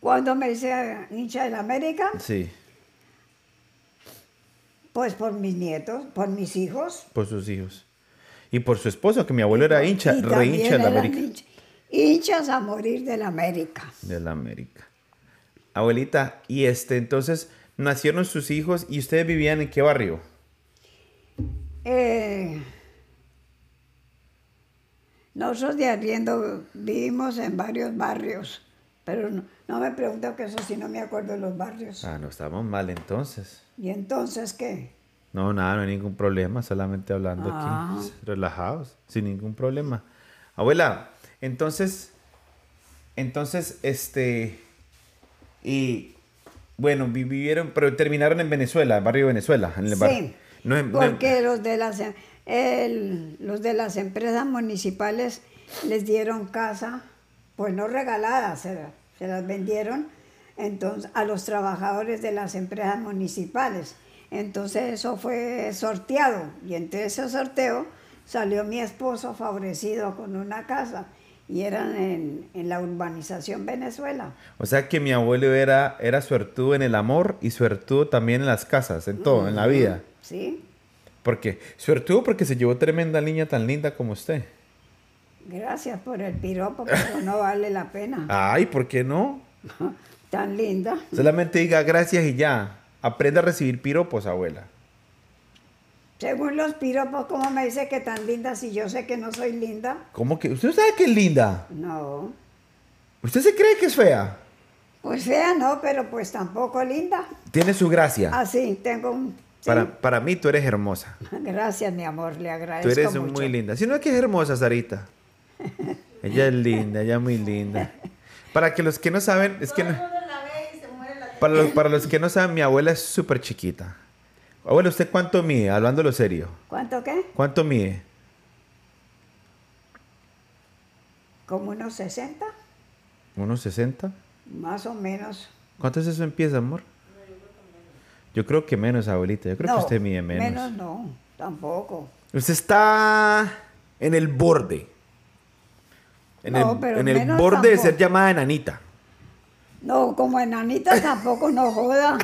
Speaker 2: Cuando me hice hincha de la América,
Speaker 1: Sí,
Speaker 2: pues por mis nietos, por mis hijos.
Speaker 1: por sus hijos. Y por su esposo, que mi abuelo era hincha,
Speaker 2: Y
Speaker 1: re
Speaker 2: también
Speaker 1: hincha de la América.
Speaker 2: hinch- hinchas a morir de la América.
Speaker 1: De la América. Abuelita, y este, entonces, nacieron sus hijos y ustedes vivían en qué barrio?
Speaker 2: Eh, nosotros de arriendo vivimos en varios barrios, pero no, no me pregunto que eso sí no me acuerdo de los barrios.
Speaker 1: Ah, no estamos mal entonces.
Speaker 2: ¿Y entonces qué?
Speaker 1: No, nada, no hay ningún problema, solamente hablando
Speaker 2: Ah.
Speaker 1: aquí, relajados, sin ningún problema. Abuela, entonces, entonces, este, y bueno, vi- vivieron, pero terminaron en Venezuela, barrio Venezuela, en el barrio.
Speaker 2: Sí,
Speaker 1: No en- no
Speaker 2: porque los, de las, el- los de las empresas municipales les dieron casa, pues no regaladas, se, se las vendieron entonces, a los trabajadores de las empresas municipales. Entonces eso fue sorteado y entre ese sorteo salió mi esposo favorecido con una casa y eran en, en la urbanización Venezuela.
Speaker 1: O sea que mi abuelo era, era suertudo en el amor y suertudo también en las casas, en todo, en la vida.
Speaker 2: Sí,
Speaker 1: Porque, suertudo porque se llevó tremenda niña tan linda como usted.
Speaker 2: gracias por el piropo, pero no vale la pena.
Speaker 1: Ay, ¿por qué no?
Speaker 2: Tan linda.
Speaker 1: Solamente diga gracias y ya. Aprenda a recibir piropos, abuela.
Speaker 2: Según los piropos, ¿cómo me dice que tan linda si yo sé que no soy linda?
Speaker 1: ¿Cómo que? ¿Usted no sabe que es linda?
Speaker 2: No.
Speaker 1: ¿Usted se cree que es fea?
Speaker 2: Pues fea no, pero pues tampoco linda.
Speaker 1: Tiene su gracia.
Speaker 2: Así, tengo un... sí.
Speaker 1: Para, para mí tú eres hermosa.
Speaker 2: Gracias, mi amor, le
Speaker 1: Tú
Speaker 2: agradezco
Speaker 1: eres
Speaker 2: mucho.
Speaker 1: muy linda. Si no es que es hermosa, Sarita. Ella es linda, ella es muy linda. Para que los que no saben, es que no- para los, para los que no saben, mi abuela es súper chiquita. Abuela, ¿usted cuánto mide? Hablándolo serio.
Speaker 2: ¿Cuánto qué?
Speaker 1: ¿Cuánto mide?
Speaker 2: Como unos 60,
Speaker 1: ¿Unos 60?
Speaker 2: más o menos.
Speaker 1: ¿Cuánto es eso empieza, amor? Yo creo que menos, abuelita. Yo creo
Speaker 2: no,
Speaker 1: que usted mide menos.
Speaker 2: Menos no, tampoco.
Speaker 1: Usted está en el borde. En
Speaker 2: No,
Speaker 1: el,
Speaker 2: pero
Speaker 1: en el borde de ser llamada enanita.
Speaker 2: No, como enanita tampoco no joda.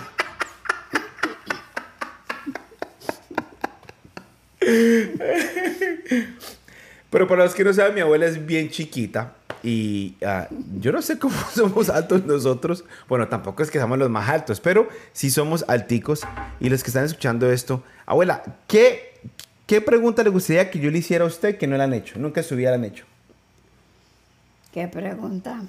Speaker 1: Pero para los que no saben, mi abuela es bien chiquita. Y ah, yo no sé cómo somos altos nosotros. Bueno, tampoco es que seamos los más altos, pero sí somos alticos. Y los que están escuchando esto, abuela, ¿qué, qué pregunta le gustaría que yo le hiciera a usted que no le han hecho? Nunca se hubieran hecho.
Speaker 2: ¿Qué pregunta?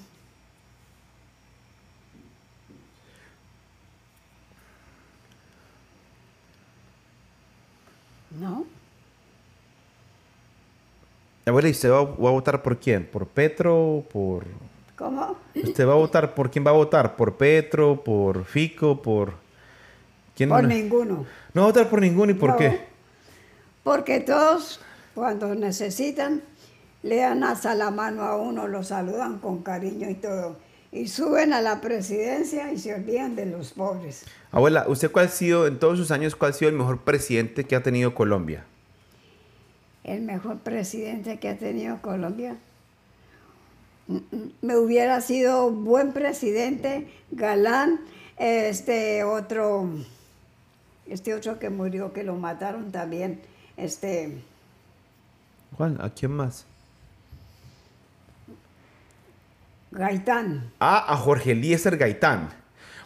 Speaker 2: ¿No?
Speaker 1: Abuela, ¿y usted va, va a votar por quién? ¿Por Petro? ¿Por...?
Speaker 2: ¿Cómo?
Speaker 1: ¿Usted va a votar por quién va a votar? ¿Por Petro? ¿Por Fico? ¿Por...? ¿Quién?
Speaker 2: Por
Speaker 1: no?
Speaker 2: ninguno.
Speaker 1: No va a votar por ninguno. ¿Y por
Speaker 2: No,
Speaker 1: qué?
Speaker 2: Porque todos, cuando necesitan, le dan hasta la mano a uno, lo saludan con cariño y todo. Y suben a la presidencia y se olvidan de los pobres.
Speaker 1: Abuela, ¿usted cuál ha sido, en todos sus años, cuál ha sido el mejor presidente que ha tenido Colombia?
Speaker 2: El mejor presidente que ha tenido Colombia. Mm, mm, Me hubiera sido buen presidente, galán, este otro, este otro que murió, que lo mataron también, este,
Speaker 1: ¿Cuál? ¿A quién más?
Speaker 2: Gaitán.
Speaker 1: Ah, a Jorge Eliezer Gaitán.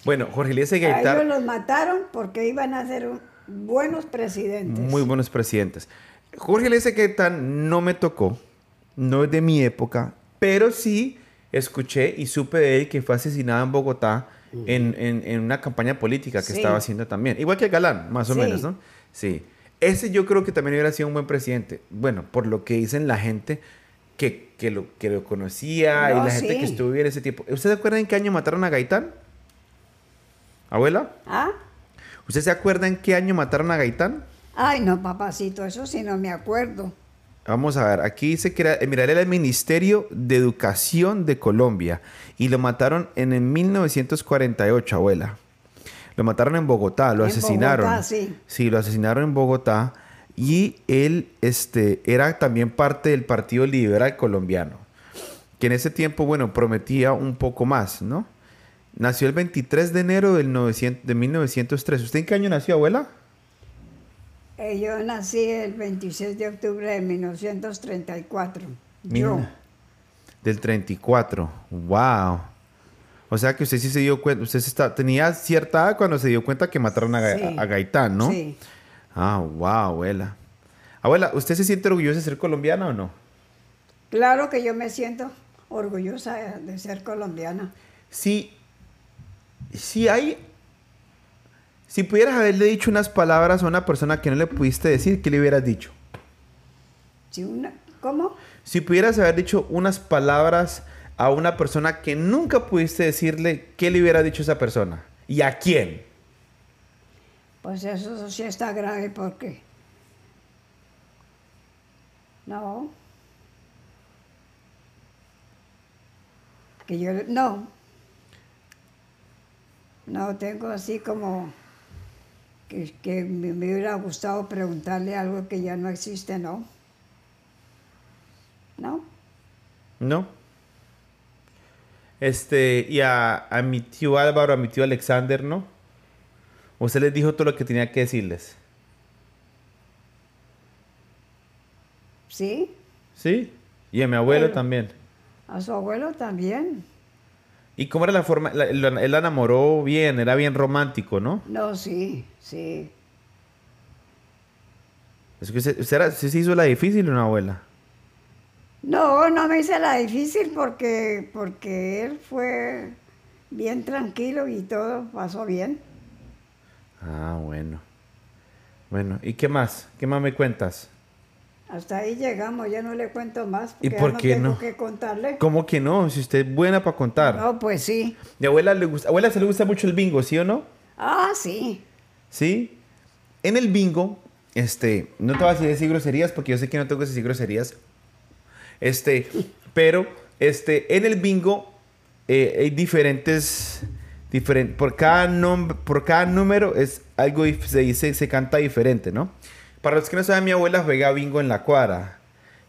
Speaker 1: Bueno, Jorge Eliezer
Speaker 2: A ellos
Speaker 1: Gaitán,
Speaker 2: los mataron porque iban a ser buenos presidentes.
Speaker 1: muy buenos presidentes. Jorge Eliezer Gaitán no me tocó, no es de mi época, pero sí escuché y supe de él que fue asesinado en Bogotá en, en- en una campaña política que
Speaker 2: Sí.
Speaker 1: estaba haciendo también. Igual que Galán, más o
Speaker 2: Sí.
Speaker 1: menos, ¿no? Sí. Ese yo creo que también hubiera sido un buen presidente. Bueno, por lo que dicen la gente que, que, lo, que lo conocía y la gente que estuvo en ese tiempo. ¿Usted se acuerda en qué año mataron a Gaitán? ¿Abuela?
Speaker 2: ¿Ah?
Speaker 1: ¿Usted se acuerda en qué año mataron a Gaitán?
Speaker 2: Ay, no, papacito, eso sí no me acuerdo.
Speaker 1: Vamos a ver, aquí dice que era, eh, mira, era el Ministerio de Educación de Colombia y lo mataron en el 1948, abuela. Lo mataron en Bogotá, lo
Speaker 2: En
Speaker 1: asesinaron.
Speaker 2: Bogotá, sí.
Speaker 1: Sí, lo asesinaron en Bogotá y él este, era también parte del Partido Liberal Colombiano, que en ese tiempo, bueno, prometía un poco más, ¿no? Nació el 23 de enero del 900 de 1903. ¿Usted en qué año nació, abuela?
Speaker 2: Eh, yo nací el 26 de octubre de 1934. Yo.
Speaker 1: Del 34. Wow. O sea que usted sí se dio cuenta, usted se está, tenía cierta edad cuando se dio cuenta que mataron a,
Speaker 2: Sí.
Speaker 1: a Gaitán, ¿no?
Speaker 2: Sí.
Speaker 1: Ah, wow, abuela. Abuela, ¿usted se siente orgullosa de ser colombiana o no?
Speaker 2: Claro que yo me siento orgullosa de- ser colombiana.
Speaker 1: Si, si hay, si pudieras haberle dicho unas palabras a una persona que no le pudiste decir, ¿qué le hubieras dicho?
Speaker 2: Si una, ¿Cómo?
Speaker 1: Si pudieras haber dicho unas palabras a una persona que nunca pudiste decirle, ¿qué le hubiera dicho esa persona? ¿Y a quién?
Speaker 2: Pues eso sí está grave porque... No. Que yo... No. No, tengo así como... Que, que me, me hubiera gustado preguntarle algo que ya no existe, ¿no? ¿No?
Speaker 1: ¿No? Este, y a, a mi tío Álvaro, a mi tío Alexander, ¿no? Usted les dijo todo lo que tenía que decirles.
Speaker 2: Sí,
Speaker 1: ¿Sí? Y a mi abuelo
Speaker 2: Pero-
Speaker 1: también.
Speaker 2: a su abuelo también.
Speaker 1: ¿Y cómo era la forma? La- la- él la enamoró bien, era bien romántico, ¿no?
Speaker 2: No, sí, sí.
Speaker 1: Es que usted, usted era- sí se hizo la difícil, una abuela.
Speaker 2: No, no me hice la difícil porque, porque él fue bien tranquilo y todo pasó bien.
Speaker 1: Ah, bueno. Bueno, ¿y qué más? ¿Qué más me cuentas?
Speaker 2: Hasta ahí llegamos, ya no le cuento más.
Speaker 1: ¿Y
Speaker 2: porque ya
Speaker 1: por
Speaker 2: no
Speaker 1: qué
Speaker 2: tengo
Speaker 1: no?
Speaker 2: que contarle.
Speaker 1: ¿Cómo que no? Si usted es buena para contar.
Speaker 2: No, pues sí.
Speaker 1: Mi abuela le gusta, abuela se le gusta mucho el bingo, ¿sí o no?
Speaker 2: Ah, sí.
Speaker 1: ¿Sí? En el bingo, este, no te voy a decir groserías porque yo sé que no tengo que decir groserías. Este, pero, este, en el bingo eh, hay diferentes, diferen- por cada nom- por cada número es algo se dice, se canta diferente, ¿no? Para los que no saben, mi abuela juega bingo en la cuadra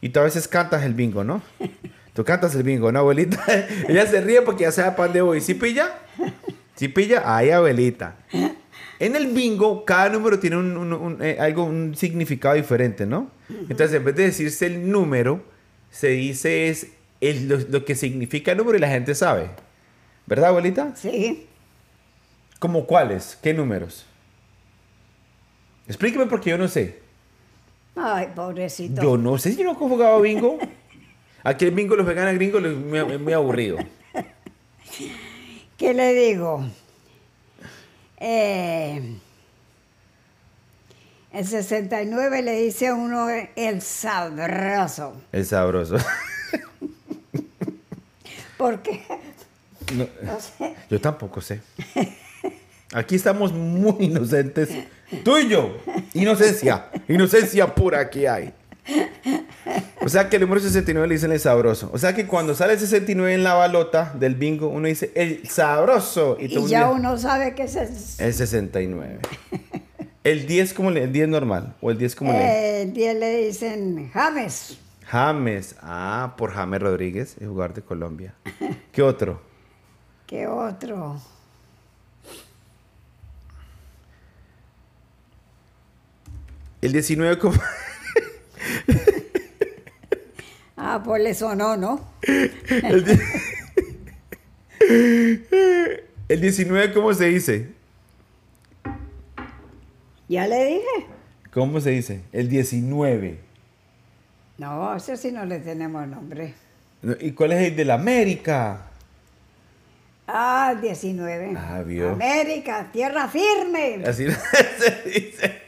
Speaker 1: y tú a veces cantas el bingo, ¿no? Tú cantas el bingo, ¿no, abuelita? Ella se ríe porque ya sabe para dónde voy. ¿Sí pilla? ¿Sí pilla? Ay, abuelita. En el bingo, cada número tiene un, un- un, eh, algo, un significado diferente, ¿no? Entonces, en vez de decirse el número, se dice es el- lo, lo que significa el número y la gente sabe. ¿Verdad, abuelita?
Speaker 2: Sí.
Speaker 1: ¿Cómo cuáles? ¿Qué números? Explíqueme porque yo no sé.
Speaker 2: Ay, pobrecito.
Speaker 1: Yo no sé si no he jugado bingo. Aquí el bingo los veganos gringos es muy, aburrido.
Speaker 2: ¿Qué le digo? Eh, el 69 le dice a uno el sabroso.
Speaker 1: Es sabroso.
Speaker 2: Porque,
Speaker 1: No,
Speaker 2: no sé,
Speaker 1: yo tampoco sé. Aquí estamos muy inocentes. Tú y yo. Inocencia. Inocencia pura que hay. O sea que el número 69 le dicen el sabroso. O sea que cuando sale el 69 en la balota del bingo, uno dice el sabroso. Y,
Speaker 2: ya uno sabe que es el,
Speaker 1: El 69. El 10 como le, el 10 normal. O el 10 como le.
Speaker 2: el 10 le dicen James.
Speaker 1: James. Ah, por James Rodríguez, el jugador de Colombia. ¿Qué otro?
Speaker 2: ¿Qué otro?
Speaker 1: El 19 como.
Speaker 2: Ah, pues le sonó, ¿no?
Speaker 1: El, El 19, ¿cómo se dice?
Speaker 2: Ya le dije.
Speaker 1: ¿Cómo se dice? El 19.
Speaker 2: No, ese sí no le tenemos nombre.
Speaker 1: No, ¿Y cuál es el de la América?
Speaker 2: Ah, 19.
Speaker 1: Ah, vio.
Speaker 2: América, tierra firme.
Speaker 1: Así se dice.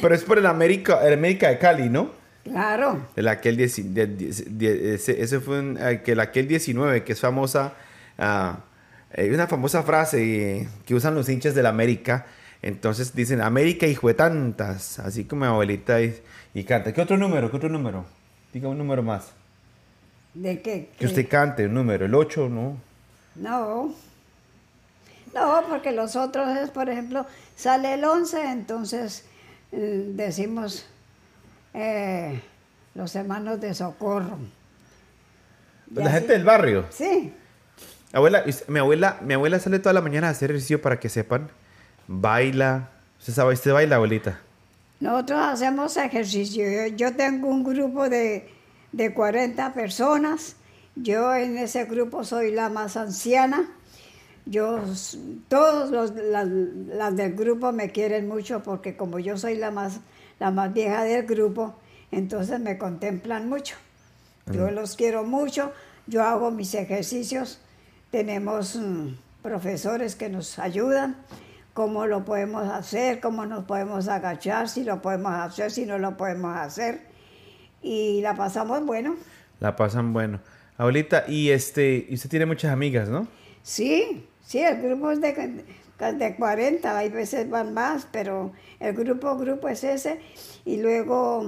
Speaker 1: Pero es por el América, el América de Cali, ¿no?
Speaker 2: Claro.
Speaker 1: El aquel, dieci- de- de- de- ese, ese fue un, aquel, aquel 19, que es famosa, hay una famosa frase eh, que usan los hinchas del América. Entonces dicen, América hijo de tantas, así como mi abuelita y, y canta. ¿Qué otro número? ¿Qué otro número? Diga un número más.
Speaker 2: ¿De qué?
Speaker 1: Que usted cante un número, el 8, ¿no?
Speaker 2: No. No, porque los otros es, por ejemplo, sale el 11, entonces eh, decimos eh, los hermanos de socorro.
Speaker 1: Pues la gente del barrio.
Speaker 2: Sí,
Speaker 1: Abuela, mi abuela, mi abuela sale toda la mañana a hacer ejercicio para que sepan. Baila. ¿Usted sabe? ¿Usted baila, abuelita?
Speaker 2: nosotros hacemos ejercicio. Yo, yo tengo un grupo de, de 40 personas. Yo en ese grupo soy la más anciana. Yo, todos los, las, las del grupo me quieren mucho porque como yo soy la más, la más vieja del grupo, entonces me contemplan mucho. Yo los quiero mucho, yo hago mis ejercicios, tenemos mm, profesores que nos ayudan, cómo lo podemos hacer, cómo nos podemos agachar, si lo podemos hacer, si no lo podemos hacer. Y la pasamos bueno.
Speaker 1: La pasan bueno. Abuelita, y este, y usted tiene muchas amigas, ¿no?
Speaker 2: Sí, sí, el grupo es de, de 40, hay veces van más, pero el grupo, grupo es ese. Y luego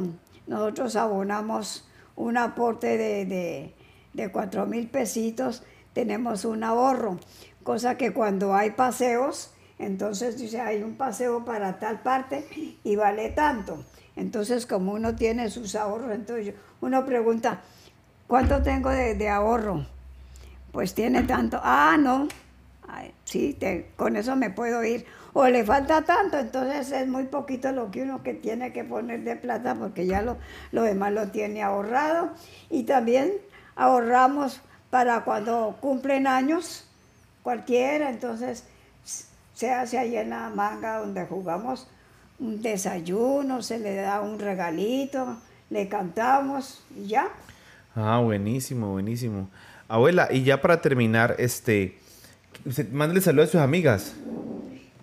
Speaker 2: nosotros abonamos un aporte de, de, de 4 mil pesitos, tenemos un ahorro, cosa que cuando hay paseos, entonces dice, hay un paseo para tal parte y vale tanto. Entonces, como uno tiene sus ahorros, entonces uno pregunta, ¿cuánto tengo de, de ahorro? Pues tiene tanto. Ah, no. Sí, con eso me puedo ir. O le falta tanto, entonces es muy poquito lo que uno que tiene que poner de plata porque ya lo, lo demás lo tiene ahorrado. Y también ahorramos para cuando cumplen años, cualquiera, entonces se hace ahí en la manga donde jugamos un desayuno, se le da un regalito, le cantamos y ya.
Speaker 1: Ah, buenísimo, buenísimo. Abuela, y ya para terminar, este, mándale saludos a sus amigas.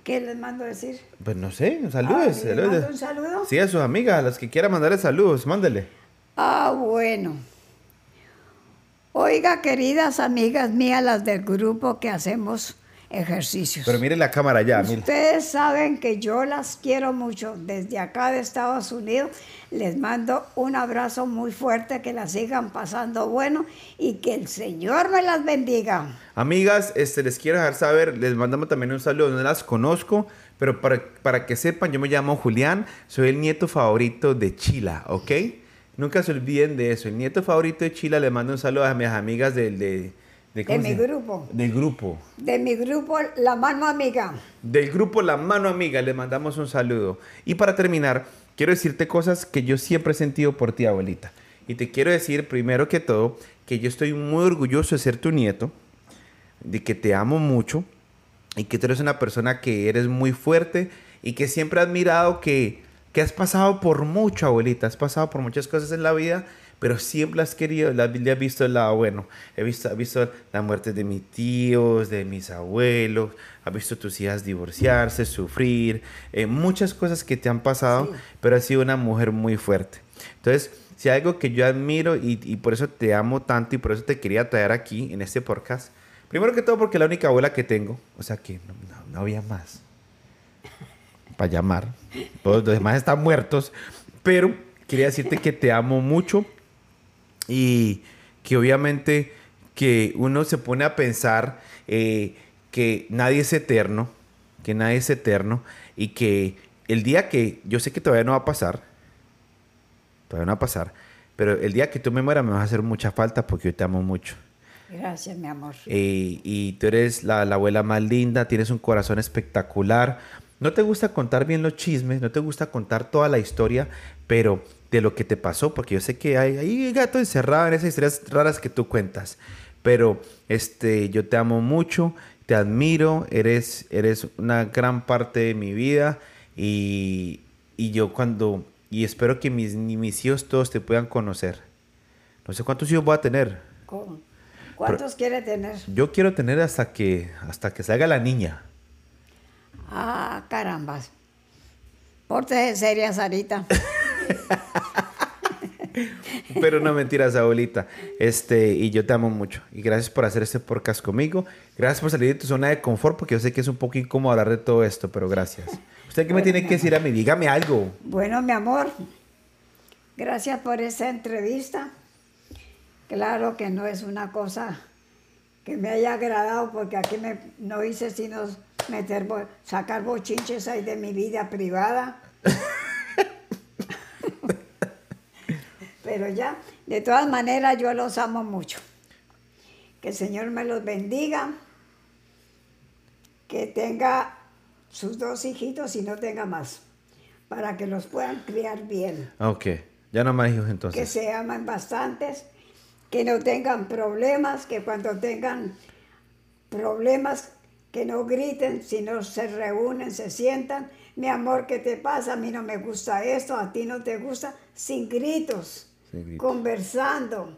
Speaker 2: ¿Qué les mando a decir?
Speaker 1: Pues no sé,
Speaker 2: Ah,
Speaker 1: saludos.
Speaker 2: ¿le
Speaker 1: saludos.
Speaker 2: mando un saludo?
Speaker 1: Sí, a sus amigas, a las que quiera mandarle saludos, mándele.
Speaker 2: Ah, bueno. Oiga, queridas amigas mías, las del grupo que hacemos ejercicios.
Speaker 1: Pero mire la cámara ya, mire.
Speaker 2: Ustedes saben que yo las quiero mucho. Desde acá de Estados Unidos les mando un abrazo muy fuerte, que las sigan pasando bueno y que el Señor me las bendiga.
Speaker 1: Amigas, este, les quiero dejar saber, les mandamos también un saludo, no las conozco, pero para, para que sepan, yo me llamo Julián, soy el nieto favorito de Chila, ¿ok? Nunca se olviden de eso, el nieto favorito de Chila, le mando un saludo a mis amigas del, de, ¿cómo
Speaker 2: mi grupo.
Speaker 1: Del grupo.
Speaker 2: De mi grupo, La Mano Amiga.
Speaker 1: Del grupo La Mano Amiga, le mandamos un saludo. Y para terminar, quiero decirte cosas que yo siempre he sentido por ti, abuelita. Y te quiero decir, primero que todo, que yo estoy muy orgulloso de ser tu nieto, de que te amo mucho y que tú eres una persona que eres muy fuerte y que siempre he admirado que, que has pasado por mucho, abuelita. Has pasado por muchas cosas en la vida, pero siempre has querido, la, le has visto el lado bueno. He visto, he visto la muerte de mis tíos, de mis abuelos, has visto tus hijas divorciarse, sufrir, eh, muchas cosas que te han pasado,
Speaker 2: Sí.
Speaker 1: pero has sido una mujer muy fuerte. Entonces, si hay algo que yo admiro y, y por eso te amo tanto y por eso te quería traer aquí en este podcast, primero que todo porque es la única abuela que tengo, o sea que no, no- no había más para llamar, todos los demás están muertos, pero quería decirte que te amo mucho y que obviamente que uno se pone a pensar eh, que nadie es eterno, que nadie es eterno y que el día que yo sé que todavía no va a pasar, todavía no va a pasar, pero el día que tú me mueras me vas a hacer mucha falta porque yo te amo mucho.
Speaker 2: Gracias, mi amor.
Speaker 1: Eh, y tú eres la, la abuela más linda, tienes un corazón espectacular. No te gusta contar bien los chismes, no te gusta contar toda la historia, pero de lo que te pasó, porque yo sé que hay, hay gato encerrado en esas historias raras que tú cuentas. Pero este, yo te amo mucho, te admiro, eres, eres una gran parte de mi vida y, y yo cuando, y espero que mis, mis hijos todos te puedan conocer. No sé cuántos hijos voy a tener.
Speaker 2: ¿Cómo? ¿Cuántos quiere tener?
Speaker 1: Yo quiero tener hasta que, hasta que salga la niña.
Speaker 2: Ah, carambas. Pórtese seria, Sarita.
Speaker 1: Pero no mentiras, abuelita. Este, y yo te amo mucho. Y gracias por hacer este podcast conmigo. Gracias por salir de tu zona de confort, porque yo sé que es un poco incómodo hablar de todo esto, pero gracias. ¿Usted qué me tiene que decir a mí? Dígame algo.
Speaker 2: Bueno, mi amor, gracias por esta entrevista. Claro que no es una cosa que me haya agradado porque aquí me, no hice sino meter, sacar bochinches ahí de mi vida privada. Pero ya, de todas maneras yo los amo mucho. Que el Señor me los bendiga, que tenga sus dos hijitos y no tenga más, para que los puedan criar bien
Speaker 1: Ok, ya no más hijos
Speaker 2: que
Speaker 1: entonces.
Speaker 2: se aman bastantes, que no tengan problemas, que cuando tengan problemas que no griten, sino se reúnen, se sientan, mi amor, ¿qué te pasa? A mí no me gusta esto, a ti no te gusta, Sin gritos. Conversando,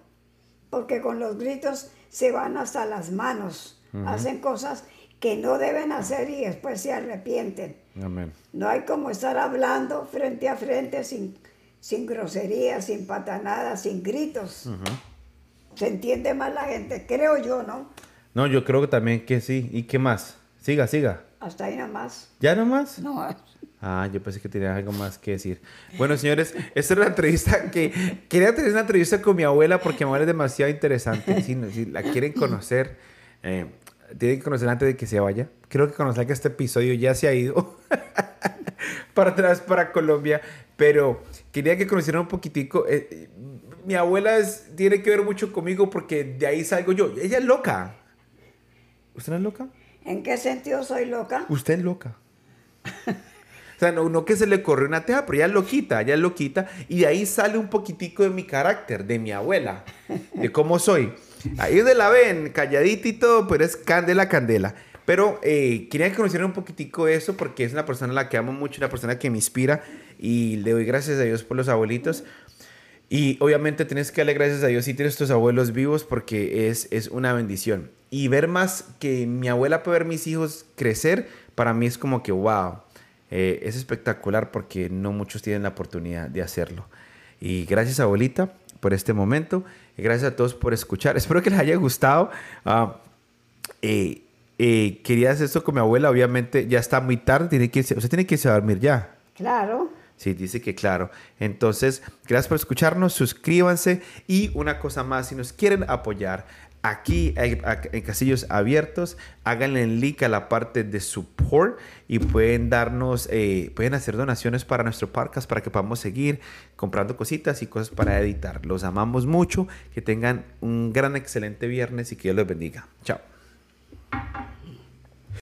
Speaker 2: porque con los gritos se van hasta las manos, hacen cosas que no deben hacer y después se arrepienten.
Speaker 1: Amén.
Speaker 2: No hay como estar hablando frente a frente sin, sin groserías, sin patanadas, sin gritos. Se entiende más la gente, creo yo, ¿no?
Speaker 1: No, yo creo que también que sí. ¿Y qué más? Siga, siga.
Speaker 2: Hasta ahí nada más.
Speaker 1: ¿Ya nomás?
Speaker 2: No,
Speaker 1: Ah, yo pensé que tenía algo más que decir. Bueno, señores, esta era una entrevista que quería tener una entrevista con mi abuela porque mi abuela es demasiado interesante. Si, la quieren conocer, eh, tienen que conocer antes de que se vaya. Creo que conocer que este episodio ya se ha ido para atrás, para Colombia. Pero quería que conocieran un poquitico. eh, eh, mi abuela es, tiene que ver mucho conmigo porque de ahí salgo yo. Ella es loca. ¿Usted no es loca?
Speaker 2: ¿En qué sentido soy loca?
Speaker 1: Usted es loca. O sea, no, no que se le corre una teja, pero ella es loquita, ella es loquita. Y de ahí sale un poquitico de mi carácter, de mi abuela, de cómo soy. Ahí donde la ven, calladita y todo, pero es candela, candela. Pero eh, quería que conocieran un poquitico eso porque es una persona a la que amo mucho, una persona que me inspira y le doy gracias a Dios por los abuelitos. Y obviamente tienes que darle gracias a Dios si tienes tus abuelos vivos porque es, es una bendición. Y ver más que mi abuela puede ver mis hijos crecer, para mí es como que wow, eh, es espectacular porque no muchos tienen la oportunidad de hacerlo. Y gracias abuelita por este momento. Y gracias a todos por escuchar. Espero que les haya gustado. Ah, eh, eh, quería hacer esto con mi abuela. Obviamente ya está muy tarde. Tiene que irse, tiene que irse a dormir ya.
Speaker 2: Claro.
Speaker 1: Sí, dice que claro. Entonces, gracias por escucharnos, suscríbanse y una cosa más, si nos quieren apoyar aquí en Casillos Abiertos, háganle link a la parte de support y pueden darnos, eh, pueden hacer donaciones para nuestro podcast para que podamos seguir comprando cositas y cosas para editar. Los amamos mucho, que tengan un gran, excelente viernes y que Dios los bendiga. Chao.